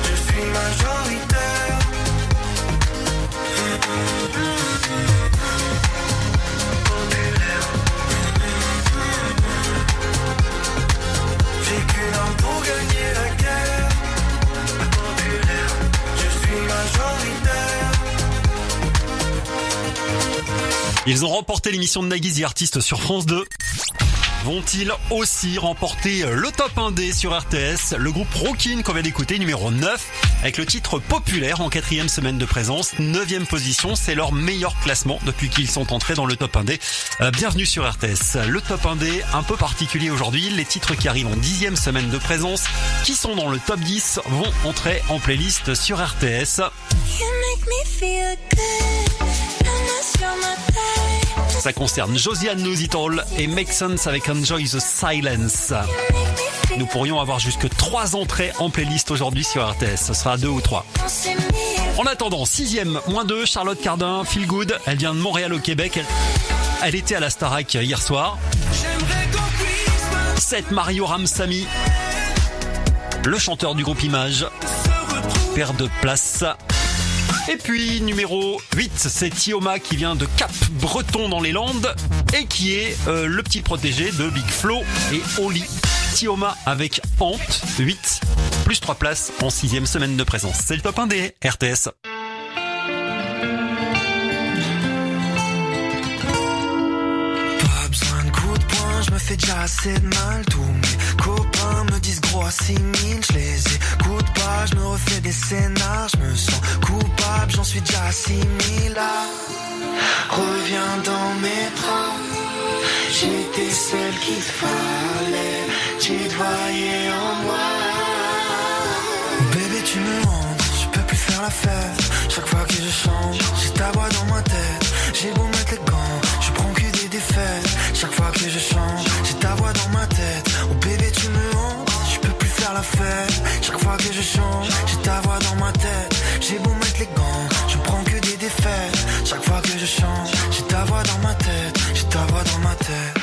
Je suis majoritaire. J'ai pour gagner la guerre. Je suis majoritaire. Ils ont remporté l'émission de Nagui The Artist sur France 2. Vont-ils aussi remporter le top 1D sur RTS Le groupe Rockin qu'on vient d'écouter, numéro 9, avec le titre populaire en quatrième semaine de présence, neuvième position, c'est leur meilleur classement depuis qu'ils sont entrés dans le top 1D. Euh, bienvenue sur RTS. Le top 1D, un peu particulier aujourd'hui, les titres qui arrivent en dixième semaine de présence, qui sont dans le top 10, vont entrer en playlist sur RTS. You make me feel good. Ça concerne Josiane Nuzital et Make Sense avec Enjoy the Silence. Nous pourrions avoir jusque trois entrées en playlist aujourd'hui sur RTS. Ce sera deux ou trois. En attendant, sixième, moins deux, Charlotte Cardin, Feel Good. Elle vient de Montréal au Québec. Elle, elle était à la Starac hier soir. 7, Mario Ramsamy. Le chanteur du groupe Image. Perd de place. Et puis numéro 8, c'est Tioma qui vient de Cap Breton dans les Landes et qui est euh, le petit protégé de Big Flo et Oli. Tioma avec Hante 8, plus 3 places en sixième semaine de présence. C'est le top 1 des RTS. Fais déjà assez de mal. Tous mes copains me disent gros à 6000, je les écoute pas, je me refais des scénars, je me sens coupable, j'en suis déjà à 6000 là. Reviens dans mes bras, j'étais celle qu'il fallait, tu te voyais en moi. Bébé, tu me hantes, je peux plus faire la fête. Chaque fois que je chante, j'ai ta voix dans ma tête. J'ai beau mettre les gants, je prends que des défaites. Chaque fois que je chante, fois que je chante, j'ai ta voix dans ma tête. J'ai beau mettre les gants, je prends que des défaites. Chaque fois que je chante, j'ai ta voix dans ma tête, j'ai ta voix dans ma tête.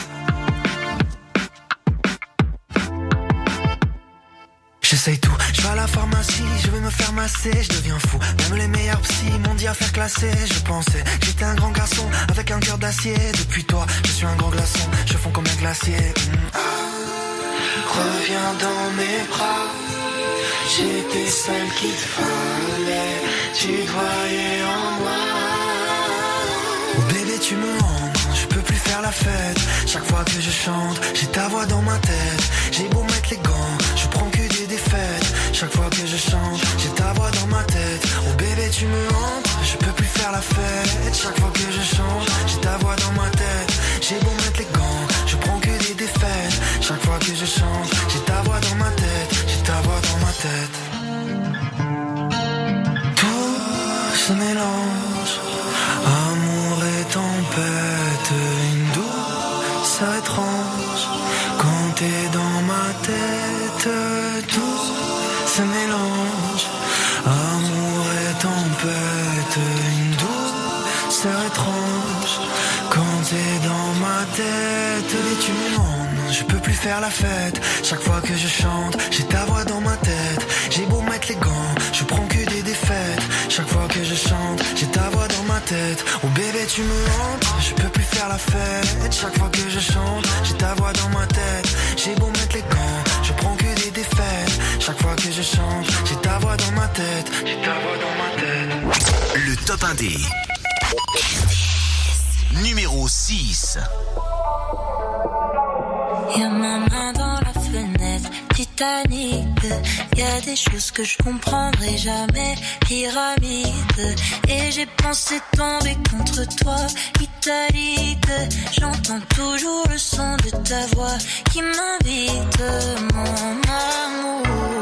J'essaye tout, je vais à la pharmacie, je veux me faire masser, je deviens fou. Même les meilleurs psy m'ont dit à faire classer, je pensais. J'étais un grand garçon avec un cœur d'acier. Depuis toi, je suis un grand glaçon, je fonds comme un glacier. Hmm. Reviens dans mes bras J'étais celle qu'il te fallait. Tu te voyais en moi. Oh, bébé, tu me hantes. Je peux plus faire la fête. Chaque fois que je chante, j'ai ta voix dans ma tête. J'ai beau mettre les gants, je prends que des défaites. Chaque fois que je chante, j'ai ta voix dans ma tête. Oh bébé, tu me hantes. Je peux plus faire la fête. Chaque fois que je chante, j'ai ta voix dans ma tête. J'ai beau faire la fête. Chaque fois que je chante, j'ai ta voix dans ma tête. J'ai beau mettre les gants, je prends que des défaites. Chaque fois que je chante, j'ai ta voix dans ma tête. Oh bébé, tu me hantes, je peux plus faire la fête. Chaque fois que je chante, j'ai ta voix dans ma tête. J'ai beau mettre les gants, je prends que des défaites. Chaque fois que je chante, j'ai ta voix dans ma tête. J'ai ta voix dans ma tête. Le top 1D. Numéro 6. Y'a Titanic. Y a des choses que je comprendrai jamais, pyramide. Et j'ai pensé tomber contre toi, italique. J'entends toujours le son de ta voix qui m'invite, mon amour.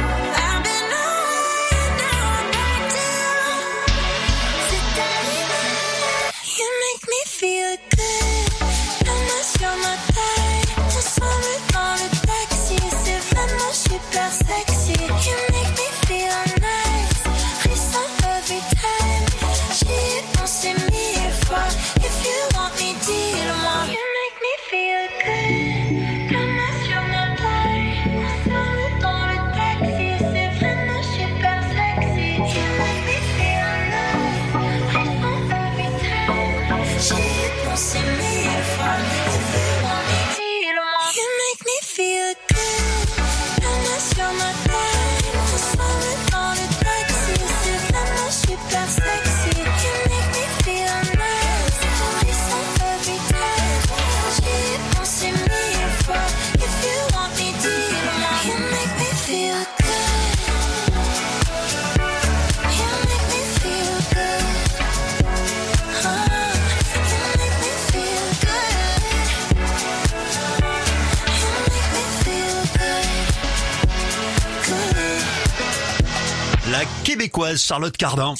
Charlotte Cardin.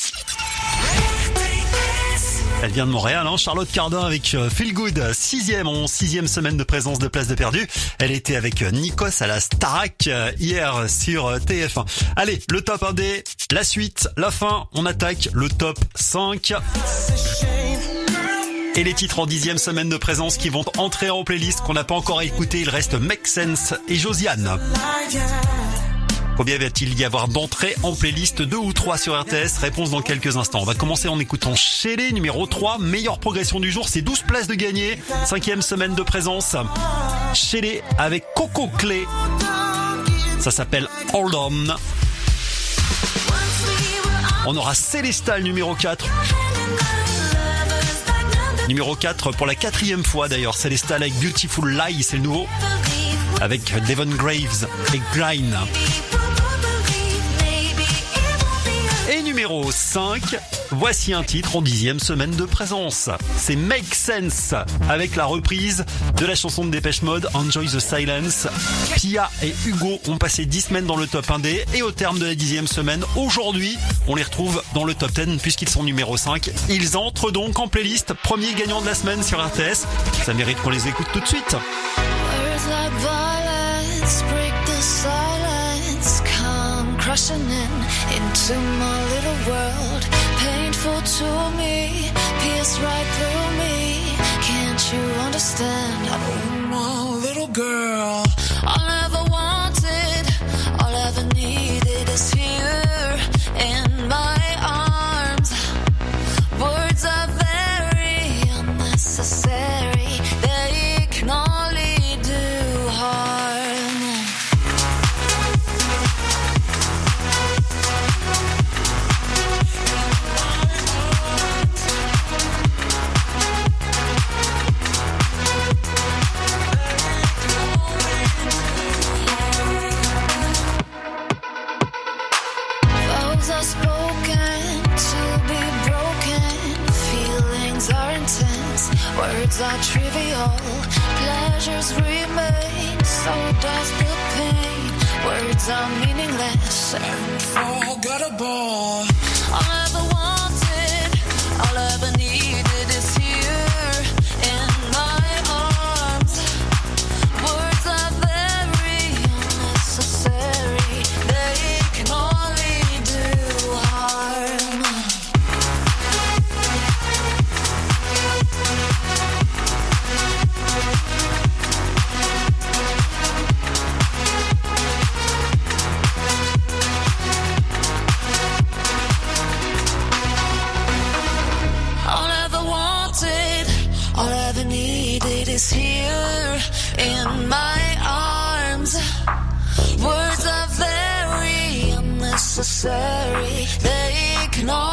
Elle vient de Montréal, hein, Charlotte Cardin avec euh, Feel Good, sixième en sixième semaine de présence de Place de Perdu. Elle était avec euh, Nikos à la Starac euh, hier sur euh, TF1. Allez, le top 1D, la suite, la fin, on attaque le top 5. Et les titres en dixième semaine de présence qui vont entrer en playlist qu'on n'a pas encore écouté, il reste Make Sense et Josiane. Combien va-t-il y avoir d'entrées en playlist 2 ou 3 sur RTS Réponse dans quelques instants. On va commencer en écoutant Shelley, numéro 3. Meilleure progression du jour, c'est 12 places de gagné. Cinquième semaine de présence. Shelley avec Coco Clé. Ça s'appelle Hold On. On aura Célestal numéro 4. Numéro 4 pour la quatrième fois d'ailleurs. Célestal avec Beautiful Lie, c'est le nouveau. Avec Devon Graves et Grind. Et numéro 5, voici un titre en dixième semaine de présence. C'est Make Sense avec la reprise de la chanson de Dépêche Mode Enjoy the Silence. Pia et Hugo ont passé 10 semaines dans le top 1D et au terme de la dixième semaine, aujourd'hui, on les retrouve dans le top 10 puisqu'ils sont numéro 5. Ils entrent donc en playlist premier gagnant de la semaine sur RTS. Ça mérite qu'on les écoute tout de suite. Crushing in into my little world. Painful to me, pierce right through me. Can't you understand? Oh, my little girl. Trivial. Pleasures remain. So does the pain. Words are meaningless and forgettable. I necessary. They can all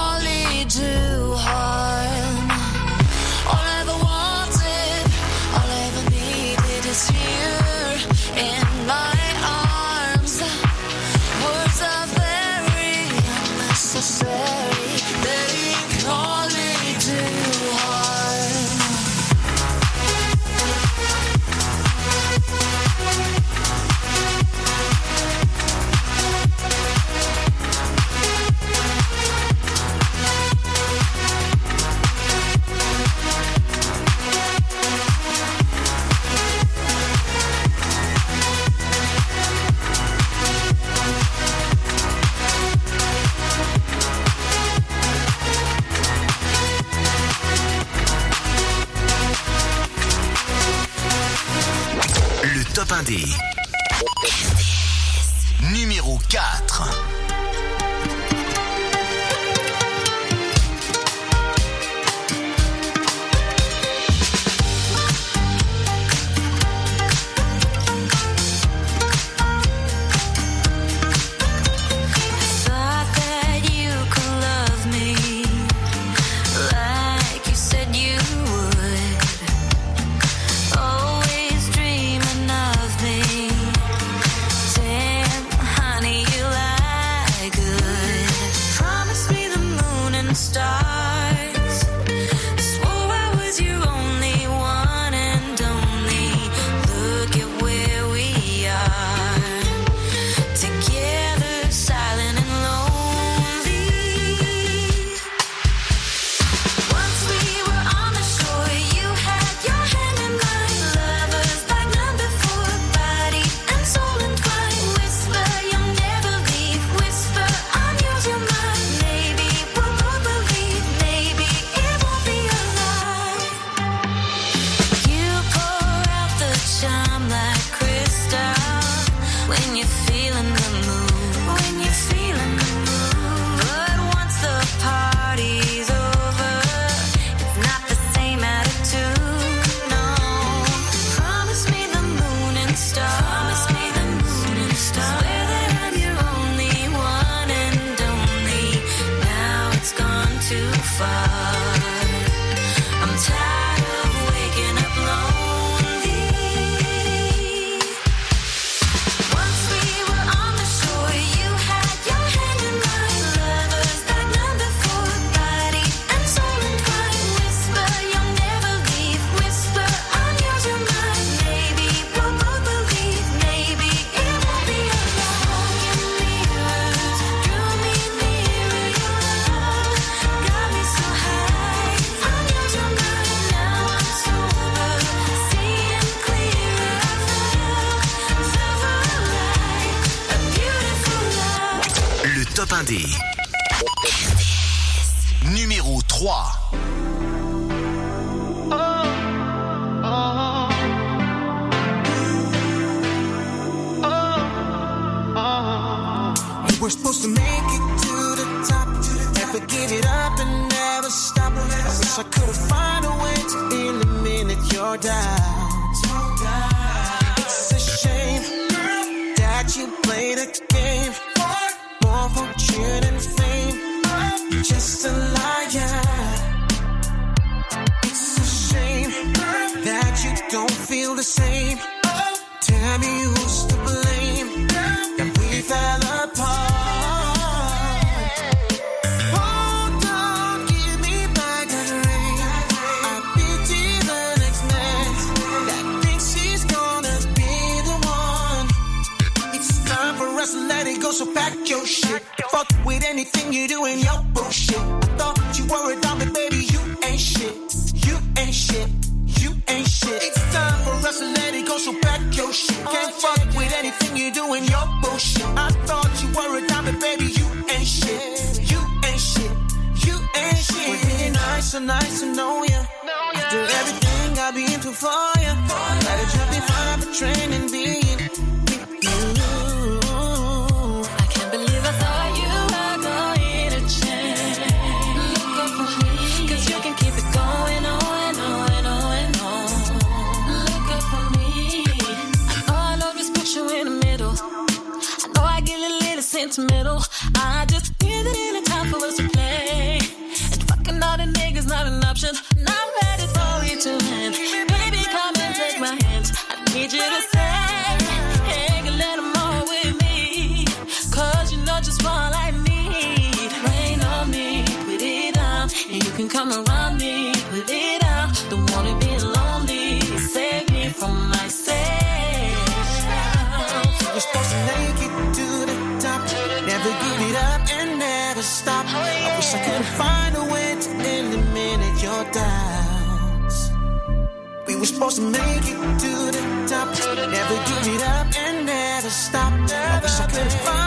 supposed to make it to the top. Never give it up and never stop. I wish I could.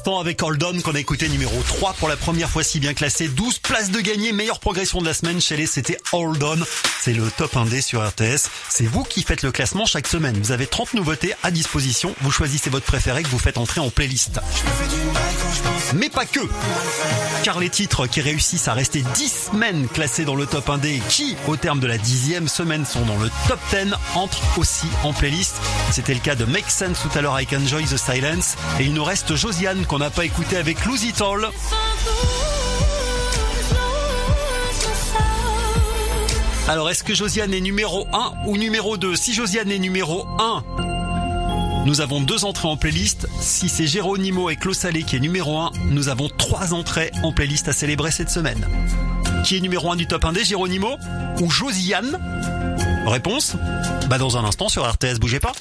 l'instant avec Hold On qu'on a écouté numéro 3 pour la première fois si bien classé. 12 places de gagné, meilleure progression de la semaine chez les c'était Hold On. C'est le top 1D sur RTS. C'est vous qui faites le classement chaque semaine. Vous avez 30 nouveautés à disposition. Vous choisissez votre préféré que vous faites entrer en playlist. Je me fais du mal mais pas que. Car les titres qui réussissent à rester 10 semaines classés dans le top 1D, qui au terme de la dixième semaine sont dans le top 10, entrent aussi en playlist. C'était le cas de Make Sense tout à l'heure avec Enjoy the Silence. Et il nous reste Josiane qu'on n'a pas écouté avec Lose It All. Alors est-ce que Josiane est numéro 1 ou numéro 2 Si Josiane est numéro 1, nous avons deux entrées en playlist. Si c'est Géronimo et Claude Salé qui est numéro 1, nous avons trois entrées en playlist à célébrer cette semaine. Qui est numéro 1 du top 1D, Géronimo ou Josiane? Réponse? Bah dans un instant sur RTS, bougez pas.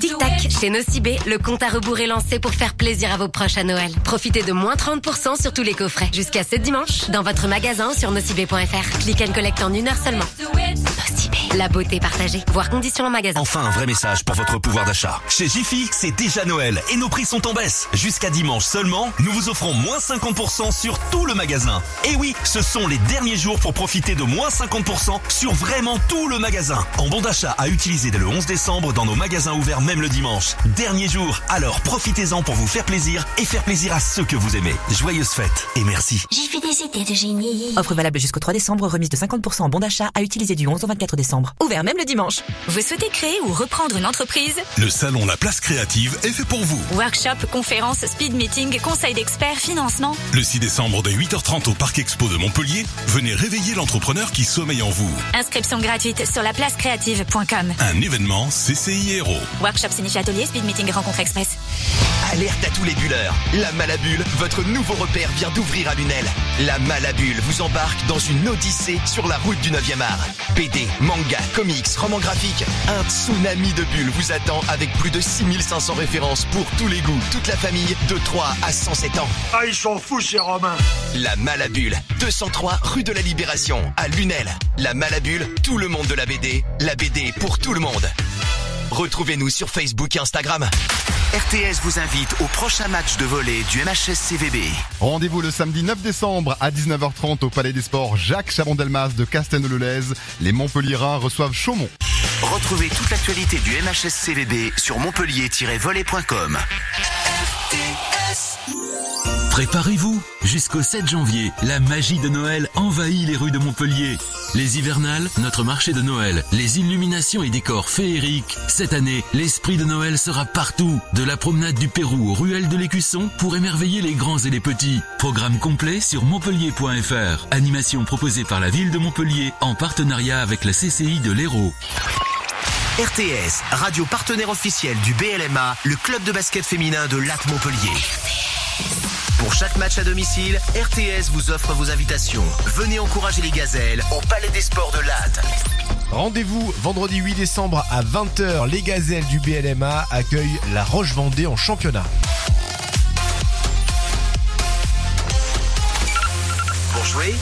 Tic Tac, chez Nocibé, le compte à rebours est lancé pour faire plaisir à vos proches à Noël. Profitez de moins 30% sur tous les coffrets. Jusqu'à ce dimanche, dans votre magasin sur nocibé.fr. Click and collect en une heure seulement. Nocibé, la beauté partagée. Voir conditions en magasin. Enfin, un vrai message pour votre pouvoir d'achat. Chez Jiffy, c'est déjà Noël et nos prix sont en baisse. Jusqu'à dimanche seulement, nous vous offrons moins 50% sur tout le magasin. Et oui, ce sont les derniers jours pour profiter de moins 50% sur vraiment tout le magasin. En bon d'achat à utiliser dès le 11 décembre dans nos magasins ouverts même le dimanche. Dernier jour, alors profitez-en pour vous faire plaisir et faire plaisir à ceux que vous aimez. Joyeuses fêtes et merci. J'ai fait des idées de génie. Offre valable jusqu'au 3 décembre, remise de 50% en bon d'achat à utiliser du 11 au 24 décembre. Ouvert même le dimanche. Vous souhaitez créer ou reprendre une entreprise? Le salon La Place Créative est fait pour vous. Workshop, conférences, speed meeting, conseil d'experts, financement. Le 6 décembre dès 8h30 au Parc Expo de Montpellier, venez réveiller l'entrepreneur qui sommeille en vous. Inscription gratuite sur laplacecreative.com. Un événement CCI Héros. Workshop signifie atelier, speed meeting, rencontre express. Alerte à tous les bulleurs. La Malabule, votre nouveau repère vient d'ouvrir à Lunel. La Malabule vous embarque dans une odyssée sur la route du 9e art. BD, manga, comics, romans graphiques. Un tsunami de bulles vous attend avec plus de 6500 références pour tous les goûts, toute la famille, de 3 à 107 ans. Ah, ils sont fous ces Romains La Malabule, 203 rue de la Libération, à Lunel. La Malabule, tout le monde de la BD. La BD pour tout le monde. Retrouvez-nous sur Facebook et Instagram. RTS vous invite au prochain match de volley du MHS CVB. Rendez-vous le samedi 9 décembre à 19h30 au Palais des Sports Jacques Chabon-Delmas de Castelnau-le-Lez. Les Montpellierins reçoivent Chaumont. Retrouvez toute l'actualité du MHS CVB sur montpellier-volley.com. Préparez-vous, jusqu'au 7 janvier, la magie de Noël envahit les rues de Montpellier. Les hivernales, notre marché de Noël, les illuminations et décors féeriques. Cette année, l'esprit de Noël sera partout, de la promenade du Pérou aux ruelles de l'Écusson pour émerveiller les grands et les petits. Programme complet sur montpellier.fr. Animation proposée par la ville de Montpellier en partenariat avec la CCI de l'Hérault. RTS, radio partenaire officiel du BLMA, le club de basket féminin de Lac Montpellier. Pour chaque match à domicile, RTS vous offre vos invitations. Venez encourager les gazelles au Palais des Sports de Latte. Rendez-vous vendredi 8 décembre à 20h. Les gazelles du BLMA accueillent la Roche-Vendée en championnat. Pour jouer,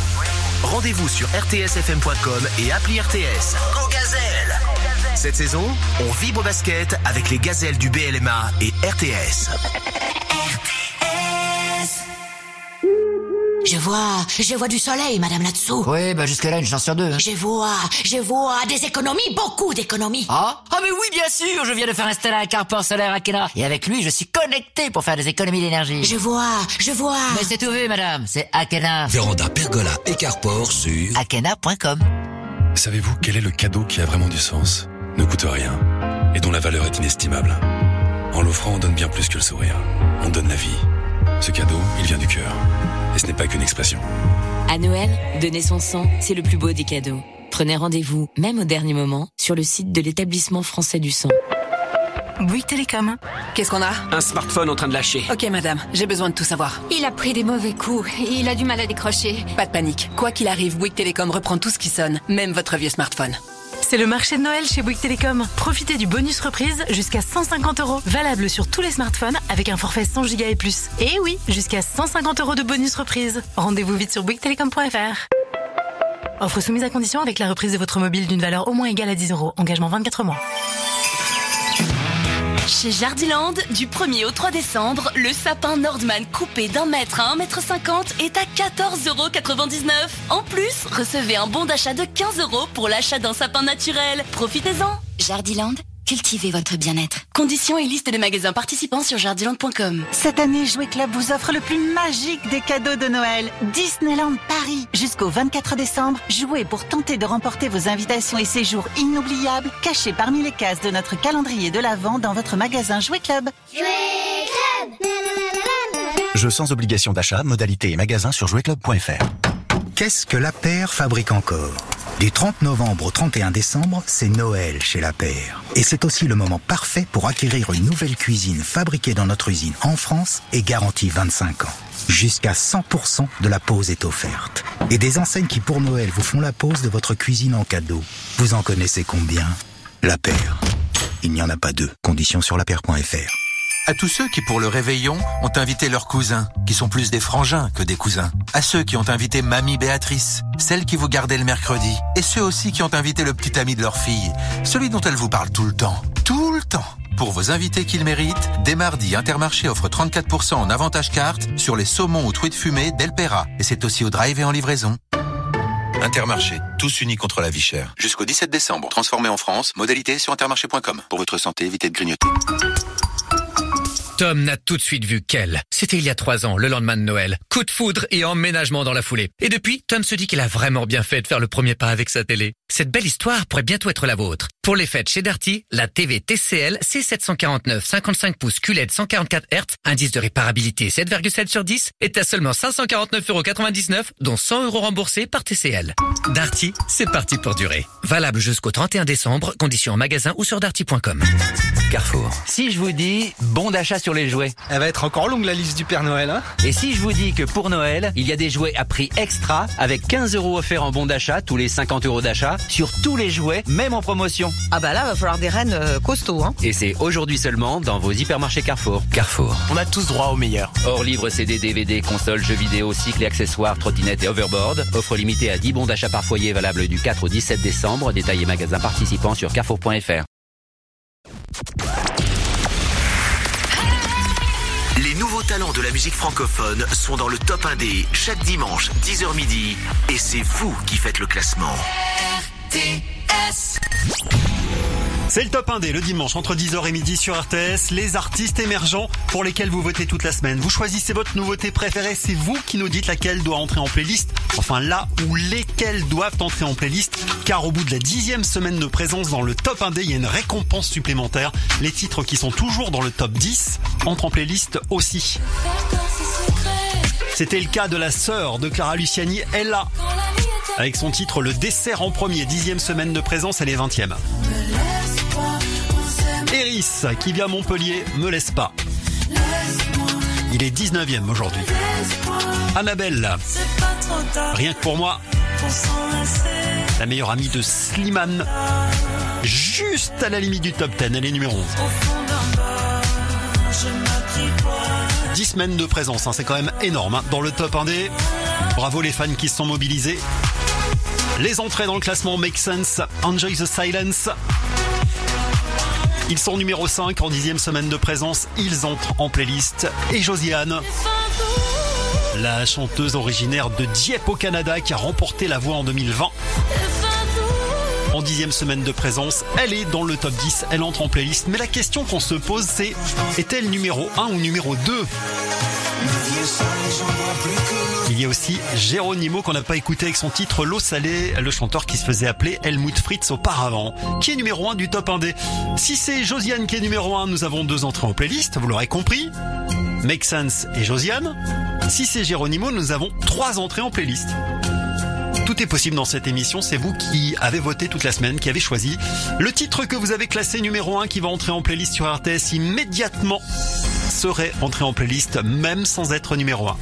rendez-vous sur rtsfm.com et appli RTS. Go Cette saison, on vibre au basket avec les gazelles du BLMA et RTS. Je vois, je vois du soleil, madame là-dessous. Oui, bah jusque-là, une chance sur deux. Je vois, je vois des économies, beaucoup d'économies. Ah? Ah mais oui, bien sûr, je viens de faire installer un carport solaire à Kena. Et avec lui, je suis connecté pour faire des économies d'énergie. Je vois, je vois. Mais c'est tout vu, madame, c'est Akena. Véranda, pergola et carport sur Akena.com. Savez-vous quel est le cadeau qui a vraiment du sens, ne coûte rien et dont la valeur est inestimable En l'offrant, on donne bien plus que le sourire. On donne la vie. Ce cadeau, il vient du cœur. Et ce n'est pas qu'une expression. À Noël, donner son sang, c'est le plus beau des cadeaux. Prenez rendez-vous, même au dernier moment, sur le site de l'établissement français du sang. Bouygues Télécom. Qu'est-ce qu'on a? Un smartphone en train de lâcher. Ok madame, j'ai besoin de tout savoir. Il a pris des mauvais coups. Il a du mal à décrocher. Pas de panique. Quoi qu'il arrive, Bouygues Télécom reprend tout ce qui sonne, même votre vieux smartphone. C'est le marché de Noël chez Bouygues Télécom. Profitez du bonus reprise jusqu'à 150 euros. Valable sur tous les smartphones avec un forfait 100 Go et plus. Et oui, jusqu'à 150 euros de bonus reprise. Rendez-vous vite sur bouyguestelecom.fr. Offre soumise à condition avec la reprise de votre mobile d'une valeur au moins égale à 10 euros. Engagement 24 mois. Chez Jardiland, du 1er au 3 décembre, le sapin Nordman coupé d'un mètre à 1 mètre 50 est à 14,99€. En plus, recevez un bon d'achat de 15 euros pour l'achat d'un sapin naturel. Profitez-en Jardiland, cultivez votre bien-être. Conditions et liste des magasins participants sur jardiland.com. Cette année, Jouet Club vous offre le plus magique des cadeaux de Noël. Disneyland Paris. Jusqu'au 24 décembre, jouez pour tenter de remporter vos invitations et séjours inoubliables cachés parmi les cases de notre calendrier de l'Avent dans votre magasin Jouet Club. Jouet Club Jeux sans obligation d'achat, modalité et magasin sur jouetclub.fr. Qu'est-ce que la paire fabrique encore? Du 30 novembre au 31 décembre, c'est Noël chez la paire. Et c'est aussi le moment parfait pour acquérir une nouvelle cuisine fabriquée dans notre usine en France et garantie 25 ans. Jusqu'à 100% de la pose est offerte. Et des enseignes qui pour Noël vous font la pose de votre cuisine en cadeau. Vous en connaissez combien? La paire. Il n'y en a pas deux. Conditions sur la paire.fr. À tous ceux qui, pour le réveillon, ont invité leurs cousins, qui sont plus des frangins que des cousins. À ceux qui ont invité Mamie Béatrice, celle qui vous gardait le mercredi. Et ceux aussi qui ont invité le petit ami de leur fille, celui dont elle vous parle tout le temps. Tout le temps pour vos invités qu'ils méritent, dès mardi, Intermarché offre 34% en avantage carte sur les saumons ou truites fumées d'Elpera. Et c'est aussi au drive et en livraison. Intermarché, tous unis contre la vie chère. Jusqu'au 17 décembre, transformé en France, modalité sur intermarché.com. Pour votre santé, évitez de grignoter. Tom n'a tout de suite vu qu'elle. C'était il y a trois ans, le lendemain de Noël. Coup de foudre et emménagement dans la foulée. Et depuis, Tom se dit qu'il a vraiment bien fait de faire le premier pas avec sa télé. Cette belle histoire pourrait bientôt être la vôtre. Pour les fêtes chez Darty, la TV TCL C749 55 pouces QLED 144 Hz, indice de réparabilité 7,7 sur 10, est à seulement 549,99€, dont 100 euros remboursés par TCL. Darty, c'est parti pour durer. Valable jusqu'au 31 décembre, conditions en magasin ou sur darty.com. Carrefour. Si je vous dis bon d'achat sur les jouets. Elle va être encore longue la liste du Père Noël. Hein? Et si je vous dis que pour Noël, il y a des jouets à prix extra avec 15 euros offerts en bon d'achat tous les 50 euros sur tous les jouets, même en promotion. Ah bah là, va falloir des rennes euh, costauds. Hein. Et c'est aujourd'hui seulement dans vos hypermarchés Carrefour. Carrefour. On a tous droit au meilleur. Hors livre CD, DVD, console, jeux vidéo, cycles et accessoires, trottinettes et overboard. Offre limitée à 10 bons d'achat par foyer valable du 4 au 17 décembre. Détails et magasins participants sur carrefour.fr. talents de la musique francophone sont dans le top 1D chaque dimanche 10h midi et c'est vous qui faites le classement. C'est le top 1D le dimanche entre 10h et midi sur RTS, les artistes émergents pour lesquels vous votez toute la semaine. Vous choisissez votre nouveauté préférée, c'est vous qui nous dites laquelle doit entrer en playlist, enfin là où lesquelles doivent entrer en playlist, car au bout de la dixième semaine de présence dans le top 1D, il y a une récompense supplémentaire. Les titres qui sont toujours dans le top 10 entrent en playlist aussi. C'était le cas de la sœur de Clara Luciani, Ella, avec son titre Le dessert en premier, dixième semaine de présence, elle est 20e. Eris, qui vient à Montpellier, me laisse pas. Il est 19e aujourd'hui. Annabelle, rien que pour moi, la meilleure amie de Slimane, juste à la limite du top 10, elle est numéro 11. 10 semaines de présence, hein, c'est quand même énorme. hein. Dans le top 1D, bravo les fans qui se sont mobilisés. Les entrées dans le classement make sense. Enjoy the silence. Ils sont numéro 5 en dixième semaine de présence. Ils entrent en playlist. Et Josiane, la chanteuse originaire de Dieppe au Canada qui a remporté la voix en 2020. En dixième semaine de présence, elle est dans le top 10, elle entre en playlist. Mais la question qu'on se pose c'est, est-elle numéro 1 ou numéro 2 il y a aussi Geronimo qu'on n'a pas écouté avec son titre L'eau salée, le chanteur qui se faisait appeler Helmut Fritz auparavant, qui est numéro 1 du top 1D. Si c'est Josiane qui est numéro 1, nous avons deux entrées en playlist, vous l'aurez compris. Make Sense et Josiane. Si c'est Geronimo, nous avons trois entrées en playlist. Tout est possible dans cette émission, c'est vous qui avez voté toute la semaine, qui avez choisi le titre que vous avez classé numéro 1 qui va entrer en playlist sur RTS immédiatement serait entré en playlist même sans être numéro 1.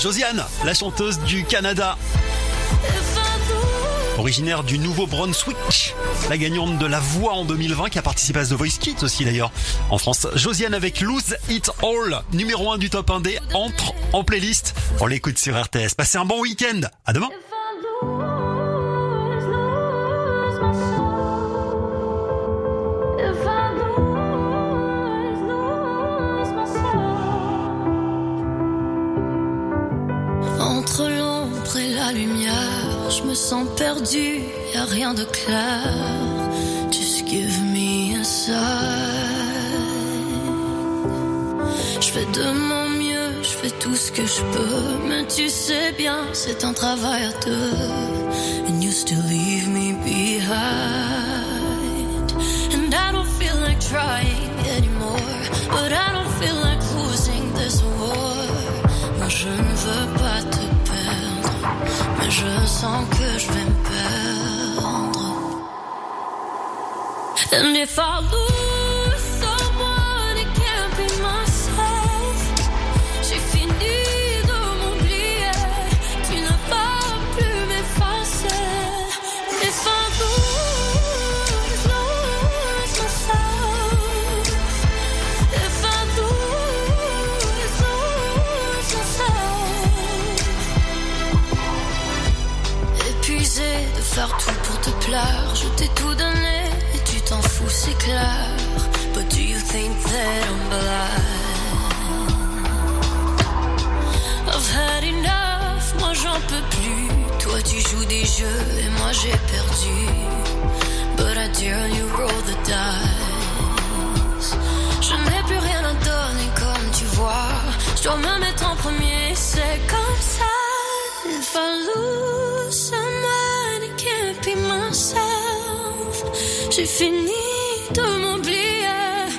Josiane, la chanteuse du Canada. Originaire du Nouveau-Brunswick, la gagnante de La Voix en 2020 qui a participé à The Voice Kids aussi d'ailleurs en France. Josiane avec Lose It All, numéro 1 du top 1D, entre en playlist. On l'écoute sur RTS. Passez un bon week-end. À demain. Entre l'ombre et la lumière, je me sens perdu, y a rien de clair. Just give me a sign. Je fais de mon mieux, je fais tout ce que je peux, mais tu sais bien, c'est un travail à deux. And you still leave me behind. And I don't feel like trying anymore, but I je sens que je vais me perdre. And if I lose c'est clair. But do you think that I'm blind? I've had enough, moi j'en peux plus. Toi tu joues des jeux et moi j'ai perdu. But I dare you roll the dice. Je n'ai plus rien à donner comme tu vois. Je dois me mettre en premier, c'est comme ça. If I lose J'ai fini de m'oublier.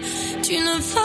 Tu ne vas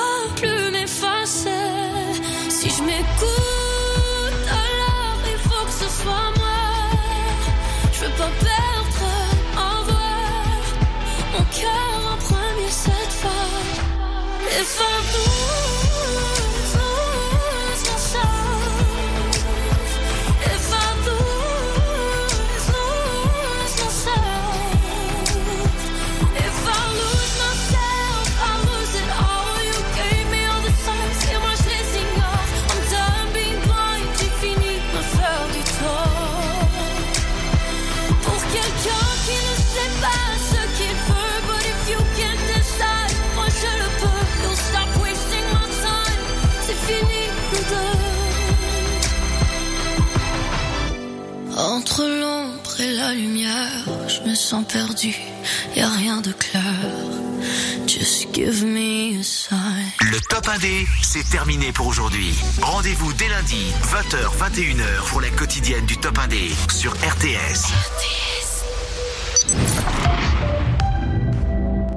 Entre l'ombre et la lumière, je me sens perdu, y a rien de clair. Just give me a sign. Le top 1D, c'est terminé pour aujourd'hui. Rendez-vous dès lundi, 20h, 21h pour la quotidienne du top 1D sur RTS.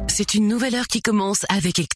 C'est une nouvelle heure qui commence avec